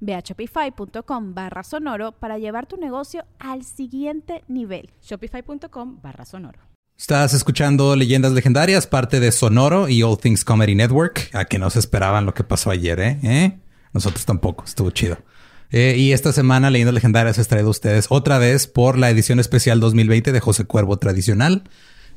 Ve a shopify.com barra sonoro para llevar tu negocio al siguiente nivel. Shopify.com barra sonoro. Estás escuchando Leyendas Legendarias, parte de Sonoro y All Things Comedy Network. A que no se esperaban lo que pasó ayer, ¿eh? ¿Eh? Nosotros tampoco, estuvo chido. Eh, y esta semana Leyendas Legendarias es traído a ustedes otra vez por la edición especial 2020 de José Cuervo Tradicional.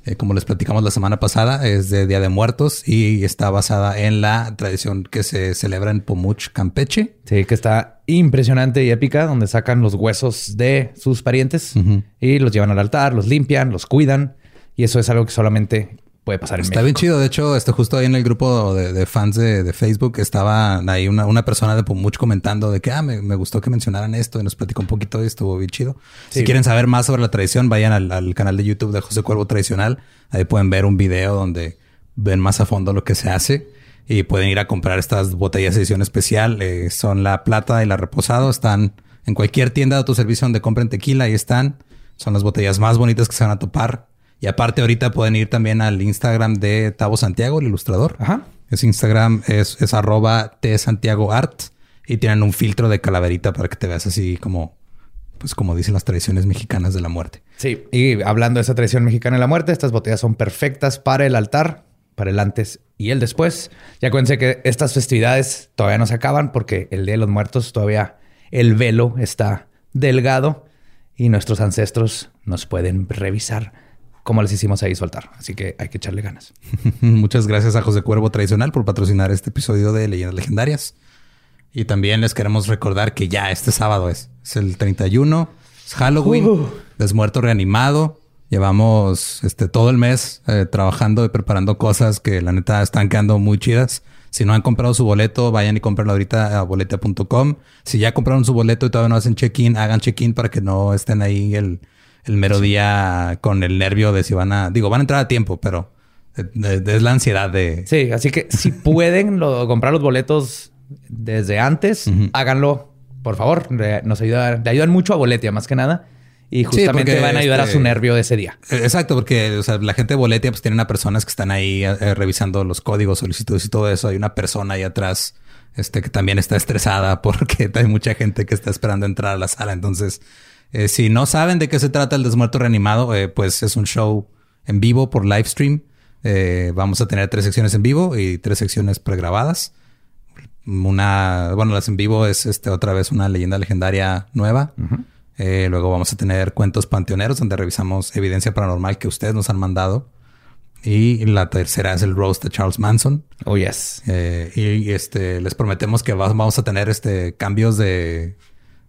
Eh, como les platicamos la semana pasada, es de Día de Muertos y está basada en la tradición que se celebra en Pomuch, Campeche. Sí, que está impresionante y épica, donde sacan los huesos de sus parientes y los llevan al altar, los limpian, los cuidan. Y eso es algo que solamente puede pasar en Está bien chido. De hecho, este, justo ahí en el grupo de, fans de, Facebook estaba ahí una, persona de Pomuch comentando de que ah, me, gustó que mencionaran esto y nos platicó un poquito y estuvo bien chido. Si quieren saber más sobre la tradición, vayan al, canal de YouTube de José Cuervo Tradicional. Ahí pueden ver un video donde ven más a fondo lo que se hace y pueden ir a comprar estas botellas de edición especial. Eh, son la plata y la reposado. Están en cualquier tienda de tu servicio donde compren tequila. Ahí están. Son las botellas más bonitas que se van a topar. Y aparte ahorita pueden ir también al Instagram de Tavo Santiago, el ilustrador. Ajá. Es Instagram, es, es arroba T Santiago Art. Y tienen un filtro de calaverita para que te veas así como, pues como dicen las tradiciones mexicanas de la muerte. Sí, y hablando de esa tradición mexicana de la muerte, estas botellas son perfectas para el altar, para el antes y el después. Ya acuérdense que estas festividades todavía no se acaban porque el Día de los Muertos todavía el velo está delgado y nuestros ancestros nos pueden revisar como les hicimos ahí soltar. Así que hay que echarle ganas. Muchas gracias a José Cuervo Tradicional por patrocinar este episodio de Leyendas Legendarias. Y también les queremos recordar que ya este sábado es, es el 31, es Halloween, uh. desmuerto reanimado. Llevamos este todo el mes eh, trabajando y preparando cosas que la neta están quedando muy chidas. Si no han comprado su boleto, vayan y cómprenlo ahorita a boleta.com. Si ya compraron su boleto y todavía no hacen check-in, hagan check-in para que no estén ahí el, el mero día con el nervio de si van a, digo, van a entrar a tiempo, pero es la ansiedad de... Sí, así que si pueden comprar los boletos desde antes, háganlo, por favor. Nos ayudan, le ayudan mucho a Boletia, más que nada. Y justamente van a ayudar a su este, nervio ese día. Exacto, porque la gente de Boletia pues tienen a personas que están ahí eh, revisando los códigos, solicitudes y todo eso. Hay una persona ahí atrás este, que también está estresada porque hay mucha gente que está esperando entrar a la sala. Entonces, eh, si no saben de qué se trata el Desmuerto Reanimado, eh, pues es un show en vivo por live stream. Eh, vamos a tener tres secciones en vivo y tres secciones pregrabadas. Una, bueno, las en vivo es este otra vez una leyenda legendaria nueva. luego vamos a tener cuentos panteoneros donde revisamos evidencia paranormal que ustedes nos han mandado. Y la tercera es el roast de Charles Manson. Oh, yes. y, este les prometemos que vamos a tener este cambios de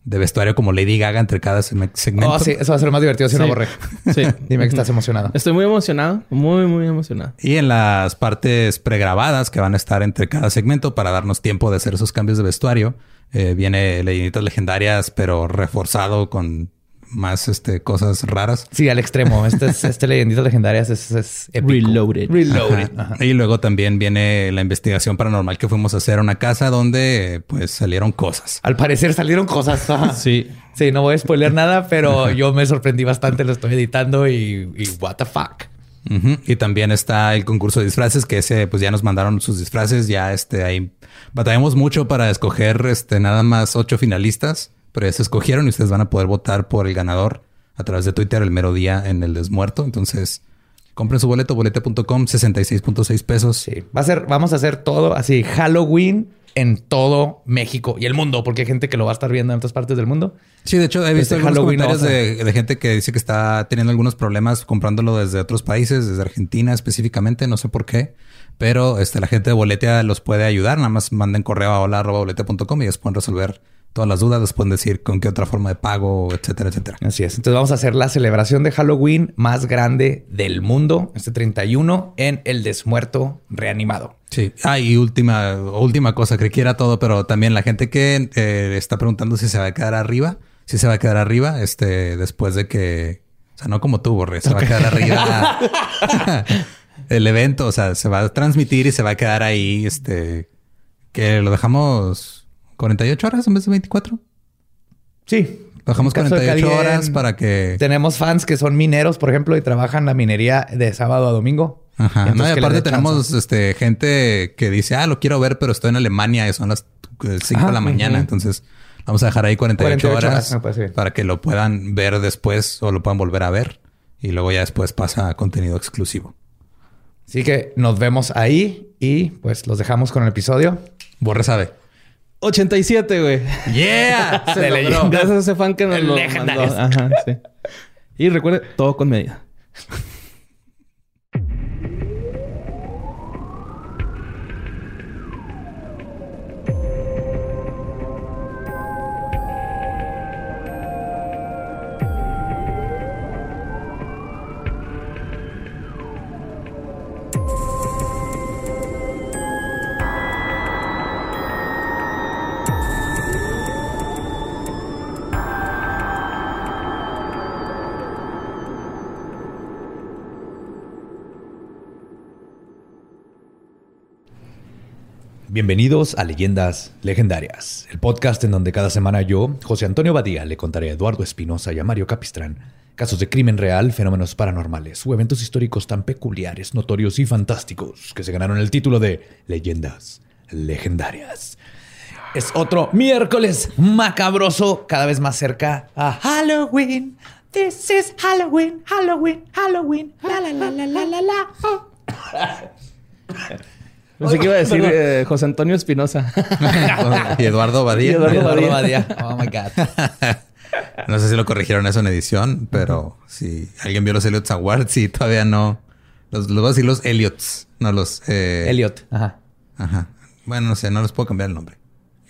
de vestuario como Lady Gaga entre cada segmento. Oh, sí, eso va a ser más divertido si no borré. Sí. Dime que estás emocionado. Estoy muy emocionado, muy, muy emocionado. Y en las partes pregrabadas que van a estar entre cada segmento para darnos tiempo de hacer esos cambios de vestuario, eh, viene Leyenditas Legendarias, pero reforzado con más este, cosas raras. Sí, al extremo. Este, es, este Leyenditas Legendarias es, es Reloaded. Reloaded. Y luego también viene la investigación paranormal que fuimos a hacer a una casa donde pues salieron cosas. Al parecer salieron cosas. sí. Sí, no voy a spoiler nada, pero yo me sorprendí bastante. Lo estoy editando y, y what the fuck. Y también está el concurso de disfraces, que ese, pues ya nos mandaron sus disfraces. Ya este, ahí batallamos mucho para escoger este, nada más ocho finalistas pero ya se escogieron y ustedes van a poder votar por el ganador a través de Twitter el mero día en el desmuerto. Entonces, compren su boleto, boleta.com, 66.6 pesos. Sí, va a ser, vamos a hacer todo así, Halloween en todo México y el mundo, porque hay gente que lo va a estar viendo en otras partes del mundo. Sí, de hecho he visto Desde algunos Halloween comentarios de, de gente que dice que está teniendo algunos problemas comprándolo desde otros países, desde Argentina específicamente, no sé por qué, pero este, la gente de Boletia los puede ayudar. Nada más manden correo a hola.boletia.com y ellos pueden resolver todas las dudas, les pueden decir con qué otra forma de pago, etcétera, etcétera. Así es. Entonces vamos a hacer la celebración de Halloween más grande del mundo, este 31, en el Desmuerto Reanimado. Sí. Ah, y última, última cosa, creí que era todo, pero también la gente que eh, está preguntando si se va a quedar arriba, si se va a quedar arriba, este, después de que, o sea, no como tú, Borre, se va a quedar arriba el evento, o sea, se va a transmitir y se va a quedar ahí, este, que lo dejamos 48 horas en vez de 24. Sí. Que 48 alguien- horas para que... Tenemos fans que son mineros, por ejemplo, y trabajan la minería de sábado a domingo. Ajá. Entonces, No, y aparte tenemos este, gente que dice, ah, lo quiero ver, pero estoy en Alemania y son las 5 Ajá, de la mañana. Entonces, vamos a dejar ahí 48, 48 horas, horas, para que lo puedan ver después o lo puedan volver a ver. Y luego ya después pasa a contenido exclusivo. Así que nos vemos ahí y pues los dejamos con el episodio. Borre sabe. 87, güey. ¡Yeah! Se logró. Gracias a ese fan que nos lo mandó. Ajá, sí. Y recuerde, todo con medida. Bienvenidos a Leyendas Legendarias, el podcast en donde cada semana yo, José Antonio Badía, le contaré a Eduardo Espinosa y a Mario Capistrán casos de crimen real, fenómenos paranormales o eventos históricos tan peculiares, notorios y fantásticos que se ganaron el título de Leyendas Legendarias. Es otro miércoles macabroso, cada vez más cerca a Halloween. This is Halloween, Halloween, Halloween. La la la la la la la. Pensé que iba a decir eh, José Antonio Espinosa. y Eduardo Badía. Y Eduardo Eduardo Badía. Oh my God. No sé si lo corrigieron eso en edición, pero si alguien vio los Elliots Awards, sí, todavía no. Los, los voy a decir los Elliots, no los... Eh, Elliot. Ajá. Ajá. Bueno, no sé, no les puedo cambiar el nombre.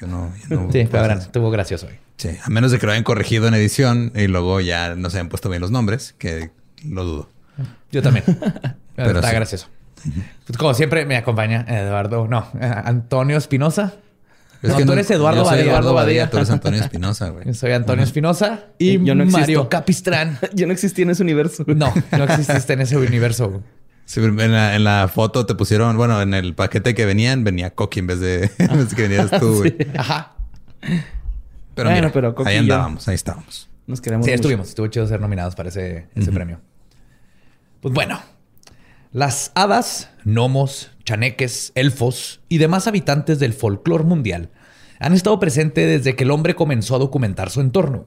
Yo no... yo no Sí, pero estuvo gracioso hoy. Sí, a menos de que lo hayan corregido en edición y luego ya no se hayan puesto bien los nombres, que lo dudo. Yo también. Pero Está sí. gracioso. Pues como siempre me acompaña Eduardo, no, eh, Antonio Espinosa. No, tú eres Eduardo yo soy Badía. Eduardo Badía, tú eres Antonio Espinosa, güey. Yo soy Antonio Espinosa y Yo no. Mario Capistrán. Yo no existí en ese universo. No, no exististe en ese universo. güey. Sí, en, la, en la foto te pusieron, bueno, en el paquete que venían venía Coqui en vez de, en vez de que venías tú, güey. Ajá. Pero Bueno, mira, pero Coqui ahí andábamos, ahí estábamos. Nos queremos Sí, mucho. estuvimos. Estuvo chido ser nominados para ese, ese premio. Pues bueno, las hadas, gnomos, chaneques, elfos y demás habitantes del folclore mundial han estado presentes desde que el hombre comenzó a documentar su entorno.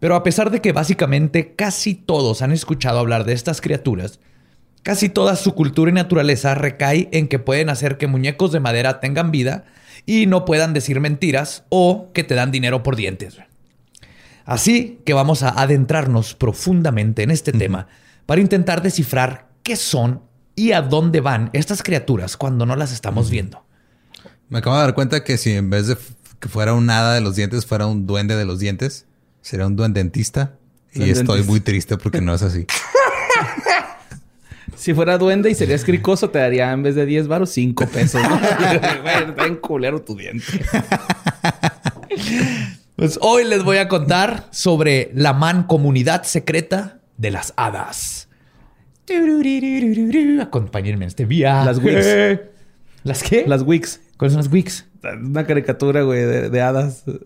Pero a pesar de que básicamente casi todos han escuchado hablar de estas criaturas, casi toda su cultura y naturaleza recae en que pueden hacer que muñecos de madera tengan vida y no puedan decir mentiras o que te dan dinero por dientes. Así que vamos a adentrarnos profundamente en este tema para intentar descifrar qué son y a dónde van estas criaturas cuando no las estamos viendo. Me acabo de dar cuenta que si en vez de que fuera un hada de los dientes, fuera un duende de los dientes, sería un duendentista. Y Duendentista. estoy muy triste porque no es así. Si fuera duende y serías cricoso, te daría en vez de 10 varos, 5 pesos. ¿no? Güey, está en culero tu diente. Pues hoy les voy a contar sobre la mancomunidad secreta de las hadas. Acompáñenme en este viaje. Las Wigs. ¿Las qué? Las Wicks. ¿Cuáles son las Wigs? Una caricatura, güey, de, de hadas eh,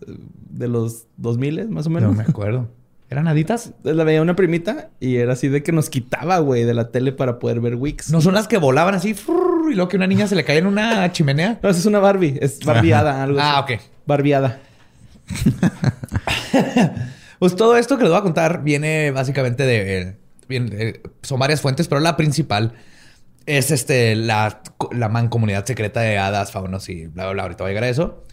de los 2000 más o No menos. me acuerdo. ¿Eran haditas? La veía una primita y era así de que nos quitaba, güey, de la tele para poder ver Wicks. ¿No son las que volaban así y luego que una niña se le caía en una chimenea? No, esa es una Barbie. Es barbiada, algo Ah, así. ok. Barbiada. Pues todo esto que les voy a contar viene básicamente de... viene- eh, son varias fuentes, pero la principal es este la, la mancomunidad secreta de hadas, faunos y bla, bla, bla. Ahorita voy a llegar a eso.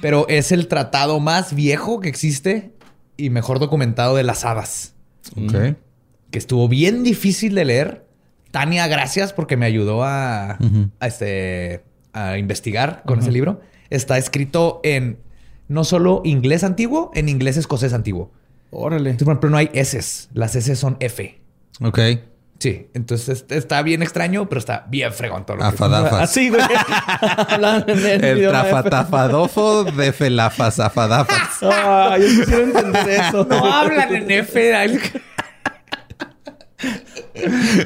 Pero es el tratado más viejo que existe y mejor documentado de las hadas. Ok. Que estuvo bien difícil de leer. Tania, gracias porque me ayudó a, este, a investigar con ese libro. Está escrito en no solo inglés antiguo, en inglés escocés antiguo. Órale. Entonces, por ejemplo, no hay S. Las S son F. Ok. Sí, entonces est- está bien extraño, pero está bien fregón todo lo que- Afadafas. Así, güey. Hablan en el F. trafatafadofo de felafas afadafas. Ah, yo quisiera entender eso. No hablan en F. ay.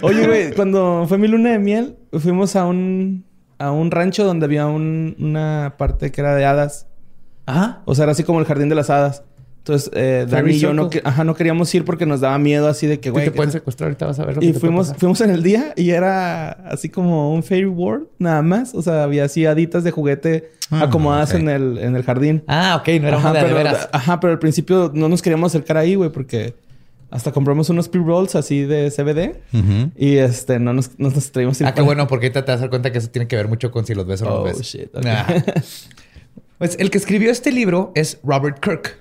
Oye, güey, cuando fue mi luna de miel, fuimos a un, a un rancho donde había un- una parte que era de hadas. Ajá. O sea, era así como el jardín de las hadas. Entonces, eh, Dani y yo no, ajá, no queríamos ir porque nos daba miedo así de que, Güey, te pueden secuestrar ahorita, vas a ver. lo que y te fuimos, fuimos en el día y era así como un fairy world, nada más. O sea, había así haditas de juguete Ah, acomodadas en, el, en el jardín. Ah, ok, no era ajá, una de, pero, veras. ajá, pero al principio no nos queríamos acercar ahí, güey, porque hasta compramos unos pre-rolls así de CBD y este, no nos, no nos traímos Ah, qué bueno, porque ahorita te vas a dar cuenta que eso tiene que ver mucho con si los ves o no Oh, los ves. shit. Ah. Pues el que escribió este libro es Robert Kirk.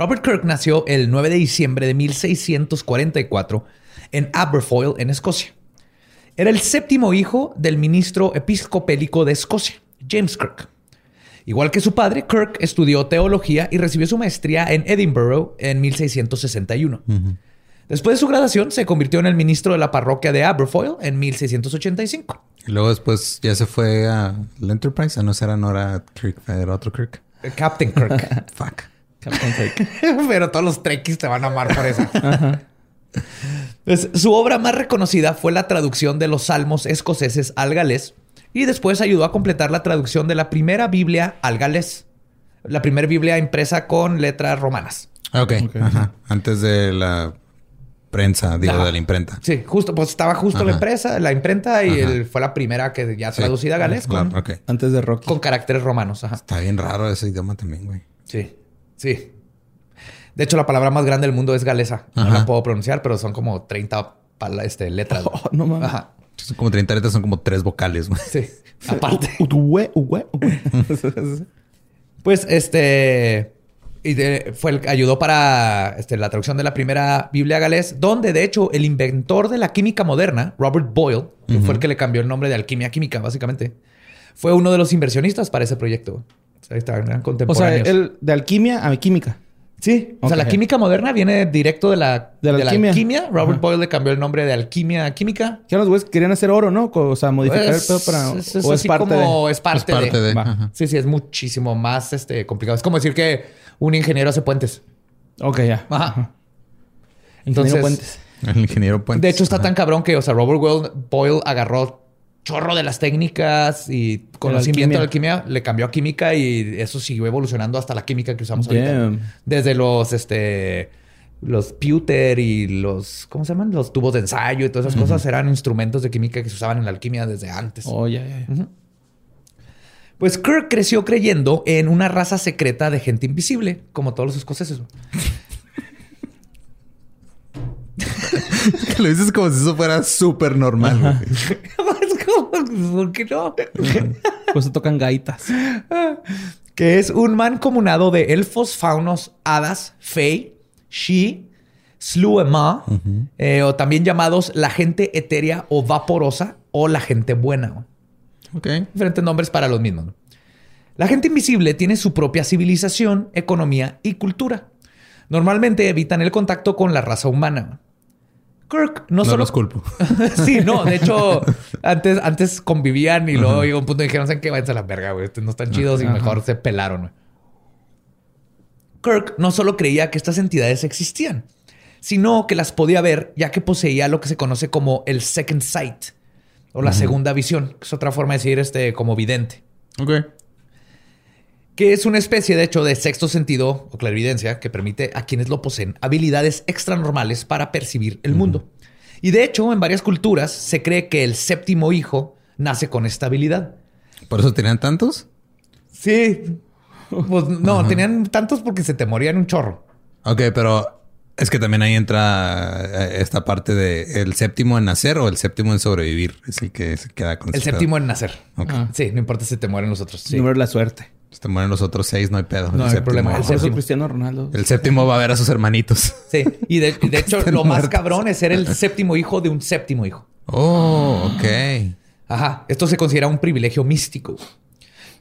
Robert Kirk nació el 9 de diciembre de 1644 en Aberfoyle, en Escocia. Era el séptimo hijo del ministro episcopélico de Escocia, James Kirk. Igual que su padre, Kirk estudió teología y recibió su maestría en Edinburgh en 1661. Después de su graduación, se convirtió en el ministro de la parroquia de Aberfoyle en 1685. Y luego después ya se fue a la Enterprise. Ah, no, ese era, no era Kirk, era otro Kirk. Eh, Captain Kirk. Fuck. Captain Sake. Pero todos los trekkies te van a amar por eso. Pues, su obra más reconocida fue la traducción de los salmos escoceses al galés y después ayudó a completar la traducción de la primera Biblia al galés. La primera Biblia impresa con letras romanas. Ok. Ok. Ajá. Antes de la prensa, digo, Ajá. de la imprenta. Sí, justo, pues estaba justo la empresa, la imprenta y fue la primera que ya Sí. traducida a galés Claro, con, ok. Antes de Rocky. con caracteres romanos. Ajá. Está bien raro ese idioma también, güey. Sí, sí. De hecho, la palabra más grande del mundo es galesa. No la puedo pronunciar, pero son como 30 pala- este, letras. Oh, no mames. Ajá. Son como 30 letras, son como tres vocales, güey. Sí. Aparte. Uwe, uwe, uwe. Pues este. Y de- fue el, ayudó para este, la traducción de la primera Biblia galés, donde de hecho el inventor de la química moderna, Robert Boyle, que fue el que le cambió el nombre de alquimia química, básicamente, fue uno de los inversionistas para ese proyecto. O sea, estaban eran o sea, contemporáneos. él de alquimia a química. Sí, o sea, la química moderna viene directo de la, De la alquimia. Robert Ajá. Boyle le cambió el nombre de alquimia a química. Que los güeyes querían hacer oro, ¿no? O sea, modificar Pues, el pedo para. es, es o es así parte como de. es parte, Es parte de. Sí, sí, es muchísimo más este, complicado. Es como decir que un ingeniero hace puentes. Ok, ya. Ajá. Ingeniero Entonces, Puentes. El ingeniero Puentes. de hecho, está Ajá. tan cabrón que, o sea, Robert Boyle, Boyle agarró chorro de las técnicas y conocimiento de la alquimia, le cambió a química y eso siguió evolucionando hasta la química que usamos ahorita. Desde los, este, los pewter y los, ¿cómo se llaman? Los tubos de ensayo y todas esas cosas eran instrumentos de química que se usaban en la alquimia desde antes. Oh, ya. Pues Kirk creció creyendo en una raza secreta de gente invisible, como todos los escoceses. Lo dices como si eso fuera súper normal, ¿por qué no? Pues se tocan gaitas. que es un mancomunado de elfos, faunos, hadas, fey, she, sluema, eh, o también llamados la gente etérea o vaporosa o la gente buena. Ok. Diferentes nombres para los mismos. La gente invisible tiene su propia civilización, economía y cultura. Normalmente evitan el contacto con la raza humana. Kirk no, No, solo los culpo. sí, no, de hecho, antes, antes convivían y luego llegó un punto y dijeron, ¿saben qué? Váyanse a la verga, güey. Estos no están chidos y mejor se pelaron, güey. Kirk no solo creía que estas entidades existían, sino que las podía ver ya que poseía lo que se conoce como el second sight o la segunda visión, que es otra forma de decir este como vidente, Ok. Que es una especie de hecho de sexto sentido o clarividencia que permite a quienes lo poseen habilidades extranormales para percibir el mundo. Y de hecho, en varias culturas se cree que el séptimo hijo nace con esta habilidad. ¿Por eso tenían tantos? Sí. Pues no, tenían tantos porque se te morían un chorro. Ok, pero Es que también ahí entra eh, esta parte de el séptimo en nacer o el séptimo en sobrevivir. Es el que se queda con El séptimo en nacer. pedo. Ok. Ah. Sí, no importa si te mueren los otros. Sí. Número de la suerte. Si te mueren los otros seis, no hay pedo. No el hay séptimo- problema. El séptimo. Cristiano Ronaldo. El séptimo va a ver a sus hermanitos. Sí. Y de, hecho, lo más cabrón es ser el séptimo hijo de un séptimo hijo. Oh, ok. Ajá. Esto se considera un privilegio místico.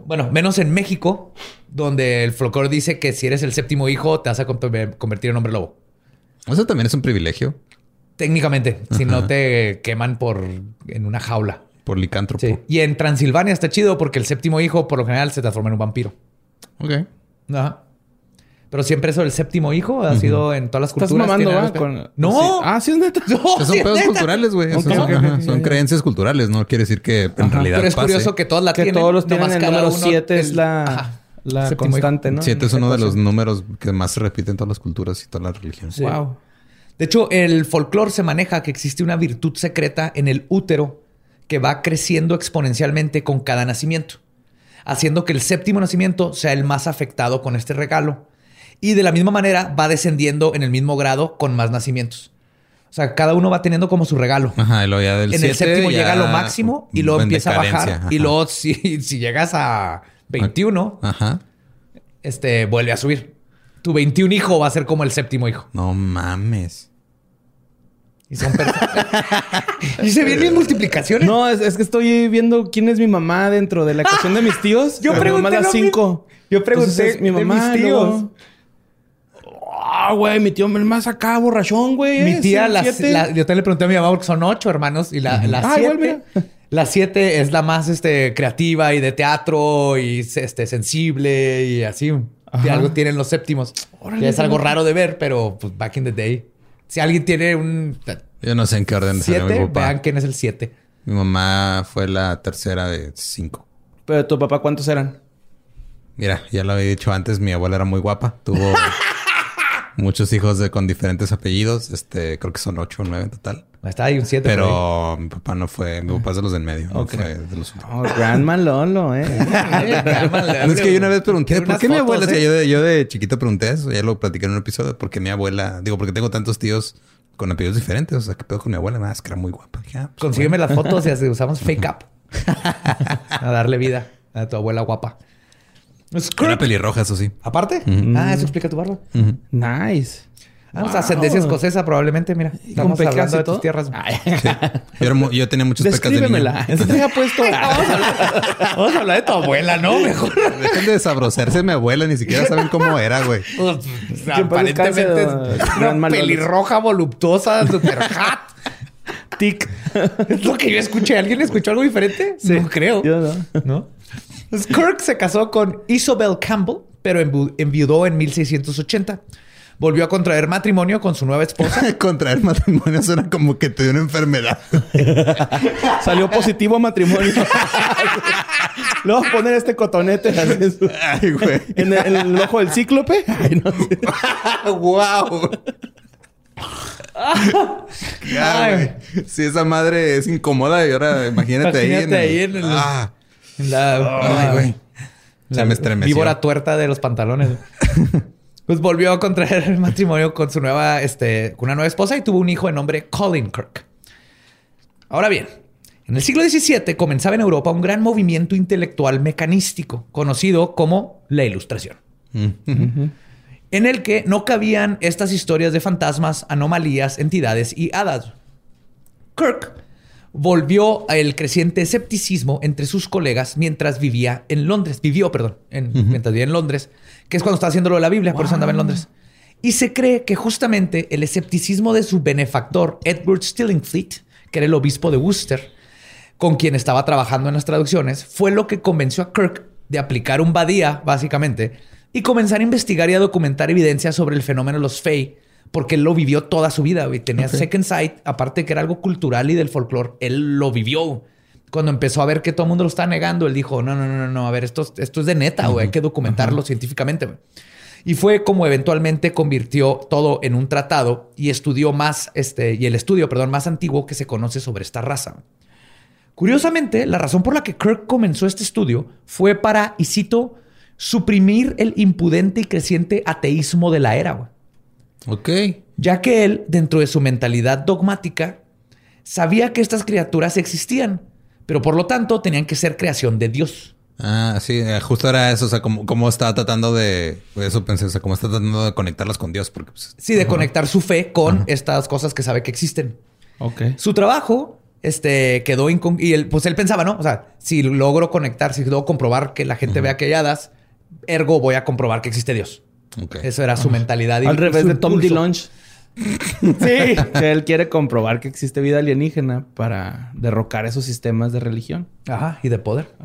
Bueno, menos en México, donde el folclore dice que si eres el séptimo hijo, te vas a conver- convertir en hombre lobo. Eso también es un privilegio Técnicamente, si no te queman por en una jaula. Por licántropo. Sí. Y en Transilvania está chido porque el séptimo hijo, por lo general, se transforma en un vampiro. Ok. Ajá. Pero siempre eso del séptimo hijo ha sido en todas las Estás culturas. mamando, algo- Con- No. Sí. Ah, sí es neta. No, son pedos neta. culturales, güey. Son, ajá, creencias culturales. No quiere decir que en Ajá. realidad Pero es pase. curioso que todas la Que tienen. todos los tienen el número uno 7 es la, Ajá. constante, ¿no? Siete es uno de los números que más se repiten en todas las culturas y todas las religiones. Sí. Wow. De hecho, el folclore se maneja que existe una virtud secreta en el útero que va creciendo exponencialmente con cada nacimiento, haciendo que el séptimo nacimiento sea el más afectado con este regalo. Y de la misma manera va descendiendo en el mismo grado con más nacimientos. O sea, cada uno va teniendo como su regalo. Ajá, luego ya del en el séptimo llega a lo máximo y luego empieza a bajar. Y luego, si, si llegas a 21, Ajá. este, vuelve a subir. Tu 21 hijo va a ser como el séptimo hijo. No mames. Y son per- ¿Y se vienen multiplicaciones? No, es, es que estoy viendo quién es mi mamá dentro de la ecuación de mis tíos. Yo Mi pregunté mamá da lo cinco. Yo pregunté Entonces, es mi de mamá. mis tíos. Ah, güey, mi tío el más acá, borrachón, güey. Mi ¿eh? tía, Sí, las- siete. la- yo también le pregunté a mi mamá porque son ocho hermanos y la, la Ah, siete, igual, mira. la siete es la más este, creativa y de teatro y este, sensible y así. Y algo tienen los séptimos. Órale, es algo qué raro de ver, pero pues back in the day. Si alguien tiene un Yo no sé en qué orden salió mi siete, papá. vean quién es el siete. Mi mamá fue la tercera de cinco. Pero tu papá, ¿cuántos eran? Mira, ya lo había dicho antes, mi abuela era muy guapa. Tuvo muchos hijos de, con diferentes apellidos. Este, creo que son ocho o nueve en total. Está ahí un siete. por ahí. Pero mi papá no fue, mi papá es de los del medio, no Ok. fue de los últimos. Oh, Grandma Lolo, eh. No, es que yo una vez pregunté, ¿por qué mi unas abuela? fotos, O sea, ¿eh? yo, de, yo de chiquito pregunté eso, ya lo platiqué en un episodio, ¿por qué mi abuela? Digo, porque tengo tantos tíos con apellidos diferentes, o sea, ¿qué pedo con mi abuela? Nada, es que era muy guapa. Dije, ah, pues, Consígueme las fotos y así usamos fake up. a darle vida a tu abuela guapa. Era pelirroja, eso sí. Aparte. Ah, eso explica tu barba. Nice. Ah, pues ascendencia esconcesa probablemente, mira. Estamos pecas hablando de tus tierras. Yo, era mu- yo tenía muchas pecas de niño. Descríbemela. ¿Qué te ha puesto? Vamos a hablar de tu abuela, ¿no? Mejor. Dejen de desabrosarse mi abuela, ni siquiera saben cómo era, güey. Pues, Que en paz aparentemente una pelirroja voluptuosa, super hot. Tic. Es lo que yo escuché. ¿Alguien escuchó algo diferente? No creo. Yo no. ¿No? Pues Kirk se casó con Isabel Campbell, pero enviudó en 1680. Volvió a contraer matrimonio con su nueva esposa. Contraer matrimonio suena como que te dio una enfermedad. Salió positivo a matrimonio. Le vamos a poner este cotonete Ay, güey. en el, en el ojo del cíclope. Ay, no sé. ¡Wow! Si esa madre es incómoda y ahora imagínate, ahí, en Imagínate el- ahí en el- Ah, La, ay, güey. Se me estremeció. víbora tuerta de los pantalones. Pues volvió a contraer matrimonio con su nueva, este, con una nueva esposa y tuvo un hijo de nombre Colin Kirk. Ahora bien, en el siglo XVII comenzaba en Europa un gran movimiento intelectual mecanístico, conocido como la Ilustración, Mm. en el que no cabían estas historias de fantasmas, anomalías, entidades y hadas. Kirk volvió al creciente escepticismo entre sus colegas mientras vivía en Londres. Vivió, perdón, en- mientras vivía en Londres, que es cuando estaba haciendo lo de la Biblia, por eso andaba en Londres. Y se cree que justamente el escepticismo de su benefactor, Edward Stillingfleet, que era el obispo de Worcester, con quien estaba trabajando en las traducciones, fue lo que convenció a Kirk de aplicar un badía, básicamente, y comenzar a investigar y a documentar evidencia sobre el fenómeno de los Fey, porque él lo vivió toda su vida, güey. Tenía Second Sight, aparte que era algo cultural y del folclore, él lo vivió. Cuando empezó a ver que todo el mundo lo está negando, él dijo, no, no, no, no, no, a ver, esto, esto es de neta, güey, hay que documentarlo científicamente, güey. Y fue como eventualmente convirtió todo en un tratado y estudió más, este, y el estudio, perdón, más antiguo que se conoce sobre esta raza. Curiosamente, la razón por la que Kirk comenzó este estudio fue para, y cito, suprimir el impudente y creciente ateísmo de la era. güey. Ok. ya que él, dentro de su mentalidad dogmática, sabía que estas criaturas existían, pero por lo tanto tenían que ser creación de Dios. Ah, sí, eh, justo era eso, o sea, cómo, cómo está tratando de, eso pensé, o sea, cómo está tratando de conectarlas con Dios, porque pues, Sí, de conectar su fe con estas cosas que sabe que existen. Ok. Su trabajo este, quedó incon y él, pues él pensaba, ¿no? O sea, si logro conectar, si logro comprobar que la gente vea que hay hadas, ergo voy a comprobar que existe Dios. ok. Eso era su mentalidad. y Al revés de Tom. DeLonge. Sí. Que él quiere comprobar que existe vida alienígena para derrocar esos sistemas de religión. Ajá, y de poder.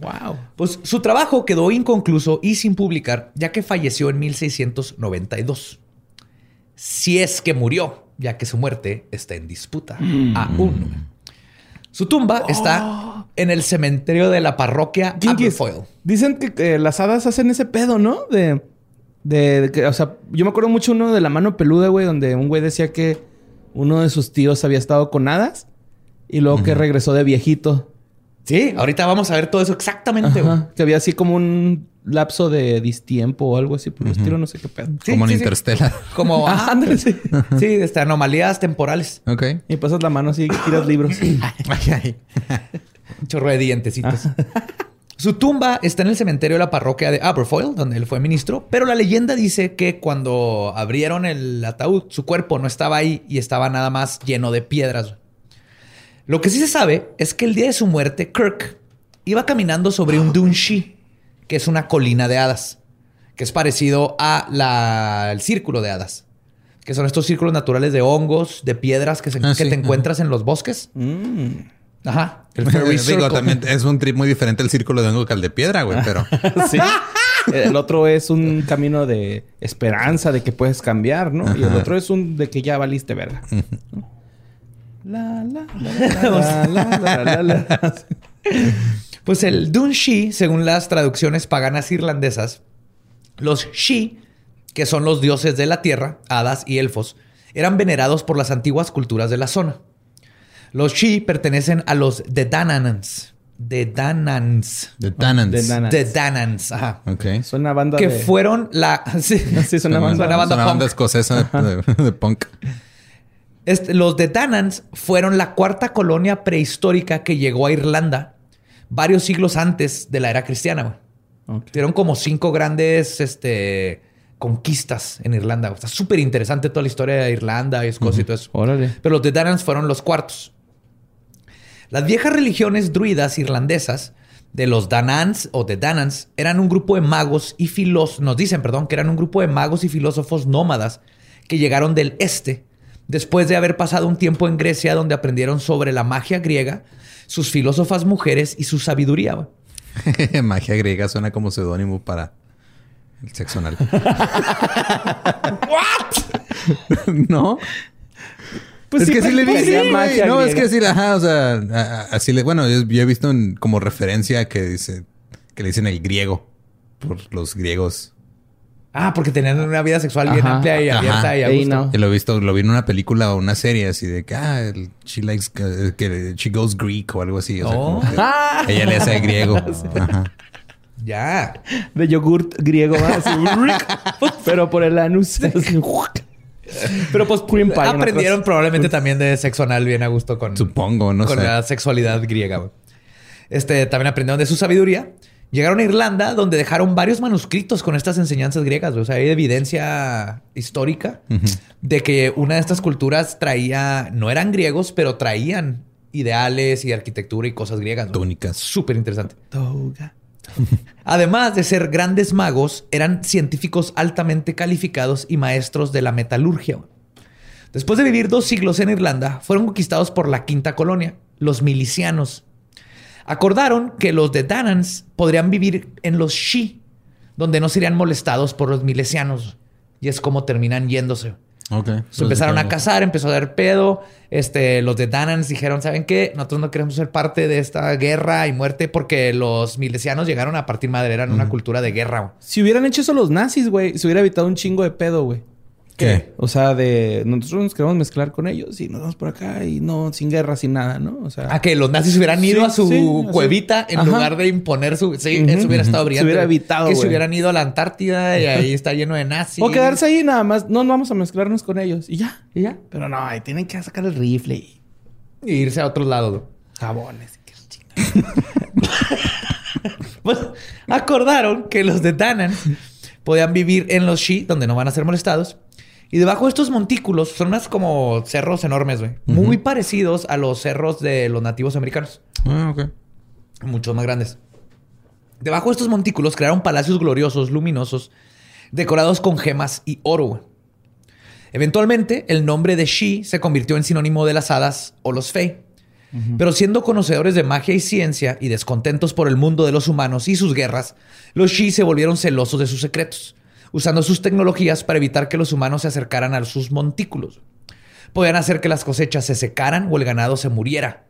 Wow. Pues su trabajo quedó inconcluso y sin publicar, ya que falleció en 1692. Si es que murió, ya que su muerte está en disputa aún. Su tumba está en el cementerio de la parroquia Aberfoyle. Dicen que eh, las hadas hacen ese pedo, ¿no? De, de, de que, o sea, yo me acuerdo mucho uno de la mano peluda, güey, donde un güey decía que uno de sus tíos había estado con hadas y luego que regresó de viejito. Sí, ahorita vamos a ver todo eso exactamente. güey. Que había así como un lapso de distiempo o algo así por el estilo, no sé qué pedo. Sí, como en sí, sí. Interstellar. Como Ah, ándale, sí. sí, este, anomalías temporales. Ok. Y pasas la mano así y tiras libros. Un chorro de dientecitos. Su tumba está en el cementerio de la parroquia de Aberfoyle, donde él fue ministro, pero la leyenda dice que cuando abrieron el ataúd, su cuerpo no estaba ahí y estaba nada más lleno de piedras. Lo que sí se sabe es que el día de su muerte, Kirk iba caminando sobre un Dunshi, que es una colina de hadas, que es parecido a la- el círculo de hadas, que son estos círculos naturales de hongos, de piedras que, se- Ah, que sí, te encuentras en los bosques. Mm. Ajá. El Ferry eh, Circle. también es un trip muy diferente al círculo de un local de piedra, güey, pero. sí. El otro es un camino de esperanza, de que puedes cambiar, ¿no? Y el otro es un de que ya valiste verga. la, la, la, la, la, la, la, Pues el Dunshi, según las traducciones paganas irlandesas, los Shi, que son los dioses de la tierra, hadas y elfos, eran venerados por las antiguas culturas de la zona. Los Shi pertenecen a los Dedanans. Dedanans. de Tannans. De Nana. Dedanans, ajá. Ok. Es una banda Que de... fueron la... sí. Sí, es una Son banda. una banda una banda escocesa de, de- de punk. Este, los Dedanans fueron la cuarta colonia prehistórica que llegó a Irlanda varios siglos antes de la era cristiana. güey. Ok. Tuvieron como cinco grandes este, conquistas en Irlanda. Está súper interesante toda la historia de Irlanda y Escocia y todo eso. Órale. Pero los Dedanans fueron los cuartos. Las viejas religiones druidas irlandesas de los Danans o de Danans eran un grupo de magos y filósofos, nos dicen, perdón, que eran un grupo de magos y filósofos nómadas que llegaron del este después de haber pasado un tiempo en Grecia donde aprendieron sobre la magia griega, sus filósofas mujeres y su sabiduría. Magia griega suena como seudónimo para el sexo anal. ¿No? Pues es sí, que sí le pues, sí, güey. magia No, es que sí, ajá, o sea, a- a- así le, bueno, yo, yo he visto en- como referencia que dice, que le dicen el griego por los griegos. Ah, porque tenían una vida sexual bien Ajá, amplia y ajá. abierta y a gusto. no. Y lo he visto, lo vi en una película o una serie así de que, ah, el, she likes, que, que she goes Greek o algo así. O sea, Oh. como ella le hace el griego. Ajá. Ya. De yogurt griego, ¿va? Así, pero por el anus. Pero pues Cream pie, aprendieron probablemente también de sexo anal bien a gusto con, Supongo, no con sé. la sexualidad griega. güey. Este, también aprendieron de su sabiduría. Llegaron a Irlanda, donde dejaron varios manuscritos con estas enseñanzas griegas. güey. O sea, hay evidencia histórica de que una de estas culturas traía, no eran griegos, pero traían ideales y arquitectura y cosas griegas. güey. Túnicas. Súper interesante. Toga. Además de ser grandes magos, eran científicos altamente calificados y maestros de la metalurgia. Después de vivir dos siglos en Irlanda, fueron conquistados por la quinta colonia, los milicianos. Acordaron que los de Danans podrían vivir en los Shi, donde no serían molestados por los milicianos. Y es como terminan yéndose. Se empezaron a casar, empezó a dar pedo. Este, los de Danans dijeron, ¿saben qué? Nosotros no queremos ser parte de esta guerra y muerte porque los milicianos llegaron a partir madre, eran una cultura de guerra. güey. Si hubieran hecho eso los nazis, güey, se hubiera evitado un chingo de pedo, güey. O sea, de nosotros nos queremos mezclar con ellos y nos vamos por acá y no, sin guerra, sin nada, ¿no? O sea, A que los nazis hubieran ido Sí, a su sí, cuevita en Ajá. lugar de imponer su. Sí, Ujú, eso hubiera estado brillante. Se hubiera evitado, Que se hubieran ido a la Antártida y ahí está lleno de nazis. o quedarse ahí nada más, no, no vamos a mezclarnos con ellos y ya, y ya. Pero no, ahí tienen que sacar el rifle y Y irse a otros lados. jabones. qué. Pues acordaron que los de Danan podían vivir en los Shi, donde no van a ser molestados. Y debajo de estos montículos son unas como cerros enormes, güey. Muy parecidos a los cerros de los nativos americanos. Ah, ok. Muchos más grandes. Debajo de estos montículos crearon palacios gloriosos, luminosos, decorados con gemas y oro. güey. Eventualmente, el nombre de Shi se convirtió en sinónimo de las hadas o los Fey. Pero siendo conocedores de magia y ciencia y descontentos por el mundo de los humanos y sus guerras, los Shi se volvieron celosos de sus secretos, usando sus tecnologías para evitar que los humanos se acercaran a sus montículos. Podían hacer que las cosechas se secaran o el ganado se muriera.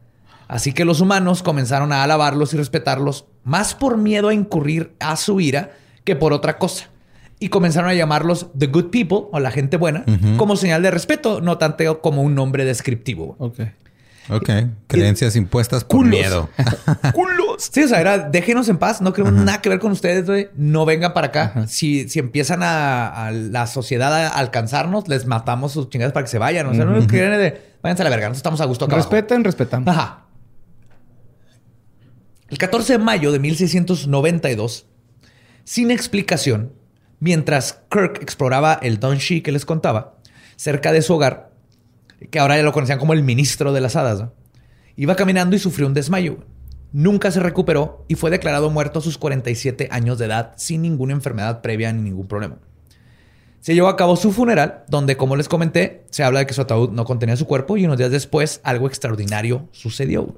Así que los humanos comenzaron a alabarlos y respetarlos más por miedo a incurrir a su ira que por otra cosa. Y comenzaron a llamarlos The Good People o la gente buena como señal de respeto, no tanto como un nombre descriptivo. Ok. Ok. Creencias impuestas por Culos. miedo. ¡Culos! Sí, o sea, era déjenos en paz, no queremos nada que ver con ustedes, güey. No vengan para acá. Si, si empiezan a, a la sociedad a alcanzarnos, les matamos sus chingadas para que se vayan. O sea, no quieren de váyanse a la verga, nosotros estamos a gusto acá. abajo". Respeten, respetamos. Ajá. El 14 de mayo de 1692, sin explicación, mientras Kirk exploraba el Donshi que les contaba, cerca de su hogar, que ahora ya lo conocían como el ministro de las hadas, iba caminando y sufrió un desmayo. Nunca se recuperó y fue declarado muerto a sus 47 años de edad sin ninguna enfermedad previa ni ningún problema. Se llevó a cabo su funeral, donde, como les comenté, se habla de que su ataúd no contenía su cuerpo y unos días después algo extraordinario sucedió.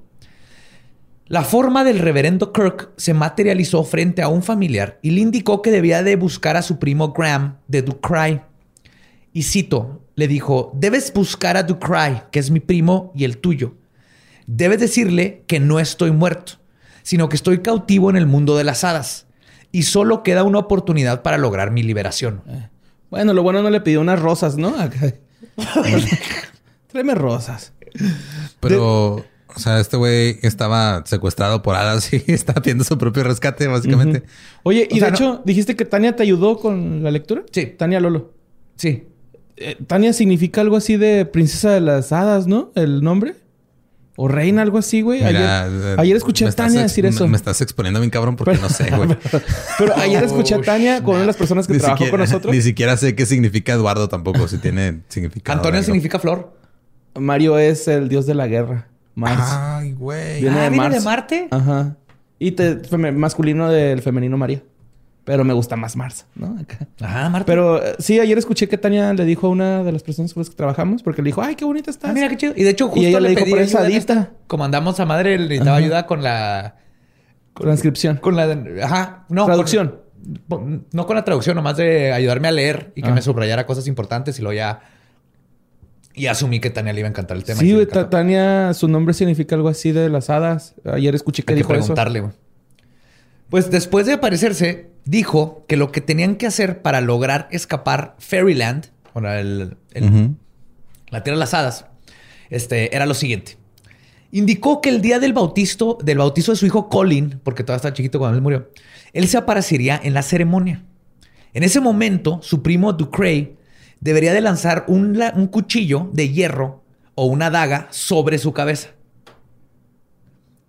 La forma del reverendo Kirk se materializó frente a un familiar y le indicó que debía de buscar a su primo Graham de Ducray. Y cito, le dijo, debes buscar a Ducray, que es mi primo y el tuyo. Debes decirle que no estoy muerto, sino que estoy cautivo en el mundo de las hadas. Y solo queda una oportunidad para lograr mi liberación. Bueno, lo bueno no le pidió unas rosas, ¿no? Tráeme rosas. Pero, o sea, este güey estaba secuestrado por hadas y está haciendo su propio rescate, básicamente. Oye, y O sea, de no- hecho, dijiste que Tania te ayudó con la lectura. Sí. Tania Lolo. Sí. Eh, Tania significa algo así de princesa de las hadas, ¿no? El nombre. O reina, algo así, güey. Mira, ayer, eh, ayer escuché a Tania decir eso. Me estás exponiendo bien cabrón porque no sé, güey. Pero ayer escuché a Tania con una de las personas que Ni trabajó siquiera- con nosotros. Ni siquiera sé qué significa Eduardo tampoco, si tiene significado. Antonio algo. significa flor. Mario es el dios de la guerra. Mars. Ay, güey. Viene Ah, de ¿viene Mars. de Marte? Ajá. Y te, masculino del femenino María. Pero me gusta más Mars, ¿no? Acá. Ajá, Marte. Pero eh, sí, ayer escuché que Tania le dijo a una de las personas con las que trabajamos, porque le dijo, ay, qué bonita estás. Ah, mira qué chido. Y de hecho, justo ella le dijo, pedí "Pero es ayuda en sadista". esto. Como andamos a madre, le necesitaba Ajá. ayuda con la. Transcripción. Con la. Ajá. No. Traducción. con- no con la traducción, nomás de ayudarme a leer y que Ah. me subrayara cosas importantes y luego ya. Y asumí que Tania le iba a encantar el tema. y Sí, le güey, encantó. Ta- Tania, su nombre significa algo así de las hadas. Ayer escuché que Hay que dijo eso. preguntarle, güey. Pues después de aparecerse, dijo que lo que tenían que hacer para lograr escapar Fairyland, el- la tierra de las hadas, este, era lo siguiente. Indicó que el día del bautizo, del bautizo de su hijo Colin, porque todavía estaba chiquito cuando él murió, él se aparecería en la ceremonia. En ese momento, su primo Ducray debería de lanzar un, un cuchillo de hierro o una daga sobre su cabeza.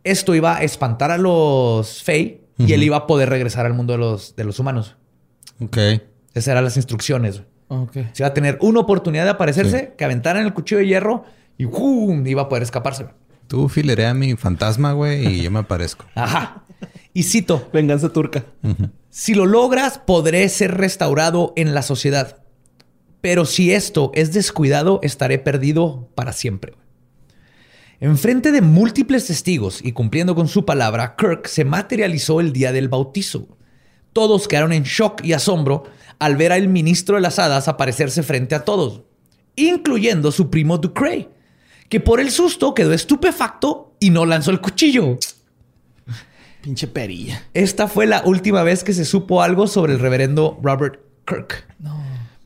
Esto iba a espantar a los Fey y él iba a poder regresar al mundo de los, de los humanos. Ok. Esas eran las instrucciones. güey. Ok. Se iba a tener una oportunidad de aparecerse, que aventaran el cuchillo de hierro y ¡pum! iba a poder escaparse. Tú filerea a mi fantasma, güey, y yo me aparezco. Ajá. Y cito, Venganza turca. si lo logras, podré ser restaurado en la sociedad. Pero si esto es descuidado, estaré perdido para siempre. Enfrente de múltiples testigos y cumpliendo con su palabra, Kirk se materializó el día del bautizo. Todos quedaron en shock y asombro al ver al ministro de las hadas aparecerse frente a todos, incluyendo su primo Ducray, que por el susto quedó estupefacto y no lanzó el cuchillo. Pinche perilla. Esta fue la última vez que se supo algo sobre el reverendo Robert Kirk.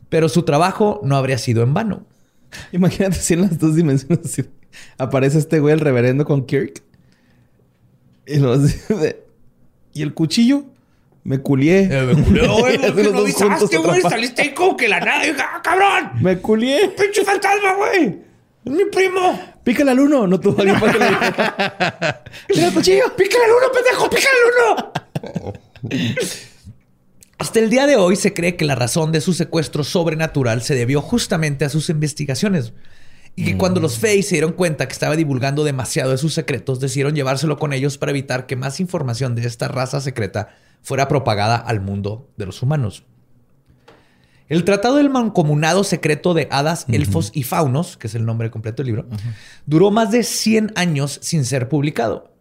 pero su trabajo no habría sido en vano. Imagínate si en las dos dimensiones aparece este güey, el reverendo con Kirk. Y, nos dice, ¿y el cuchillo? Me culié. Eh, me culió, güey. Hacen ¿Por qué los no dos juntos avisaste, güey? atrapados. Saliste ahí como que la nada. Dije, ¡Ah, cabrón! Me culié. ¡Pinche fantasma, güey! ¡Es mi primo! Pícale al uno. No tuvo alguien para que le dijera. El cuchillo. ¡Pícale al uno, pendejo! ¡Pícale al uno! Hasta el día de hoy se cree que la razón de su secuestro sobrenatural se debió justamente a sus investigaciones. Y que cuando los Fae se dieron cuenta que estaba divulgando demasiado de sus secretos, decidieron llevárselo con ellos para evitar que más información de esta raza secreta fuera propagada al mundo de los humanos. El Tratado del Mancomunado Secreto de Hadas, Elfos y Faunos, que es el nombre completo del libro, duró más de 100 años sin ser publicado.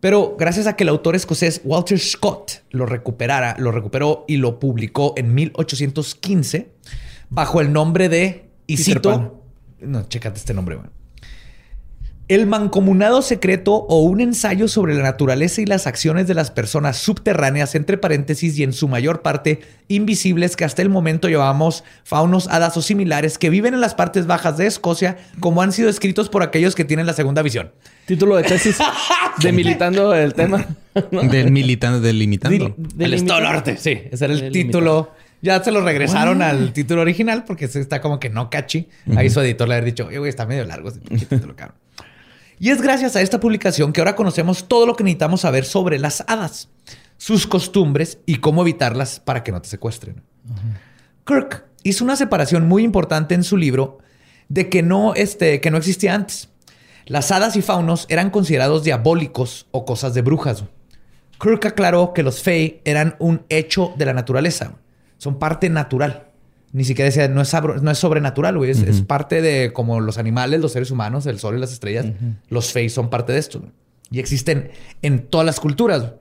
Pero gracias a que el autor escocés Walter Scott lo recuperara, lo recuperó y lo publicó en 1815 bajo el nombre de y Peter cito- Pan. No, chécate este nombre, güey. El mancomunado secreto o un ensayo sobre la naturaleza y las acciones de las personas subterráneas, entre paréntesis, y en su mayor parte invisibles que hasta el momento llamamos faunos, hadas o similares que viven en las partes bajas de Escocia, como han sido escritos por aquellos que tienen la segunda visión. Título de tesis. de militando el tema. Del militando, delimitando. Dil- El. Estado del Norte, sí. Ese era el título. Ya se lo regresaron al título original porque está como que no catchy. Ahí su editor le había dicho, oye, güey, está medio largo ese título, cabrón". Y es gracias a esta publicación que ahora conocemos todo lo que necesitamos saber sobre las hadas, sus costumbres y cómo evitarlas para que no te secuestren. Kirk hizo una separación muy importante en su libro de que no, este, que no existía antes. Las hadas y faunos eran considerados diabólicos o cosas de brujas. Kirk aclaró que los Fey eran un hecho de la naturaleza. Son parte natural. Ni siquiera decía, no es, no es sobrenatural, güey. Es, es parte de como los animales, los seres humanos, el sol y las estrellas. Los Fey son parte de esto. Y existen en todas las culturas.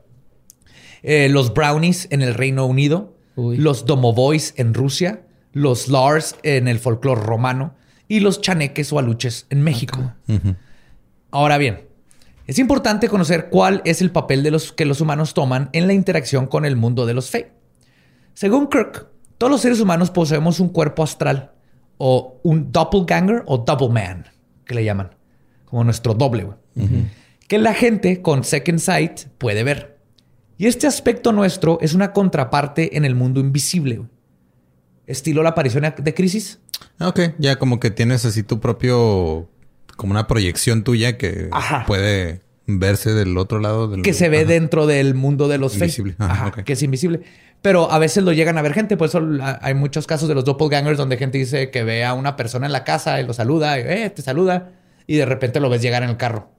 Eh, los brownies en el Reino Unido, Uy. los domovoys en Rusia, los lars en el folclore romano y los chaneques o aluches en México. Ahora bien, es importante conocer cuál es el papel de los que los humanos toman en la interacción con el mundo de los Fey. Según Kirk, todos los seres humanos poseemos un cuerpo astral o un doppelganger o double man, que le llaman, como nuestro doble, güey, que la gente con second sight puede ver. Y este aspecto nuestro es una contraparte en el mundo invisible, güey. estilo la aparición de crisis. Ah, Ok, ya como que tienes así tu propio, como una proyección tuya que Ajá. puede verse del otro lado del que se ve Ajá. dentro del mundo de los. Invisible. Ajá, que es invisible. Pero a veces lo llegan a ver gente. Por eso hay muchos casos de los doppelgangers donde gente dice que ve a una persona en la casa y lo saluda, y, eh, te saluda, y de repente lo ves llegar en el carro.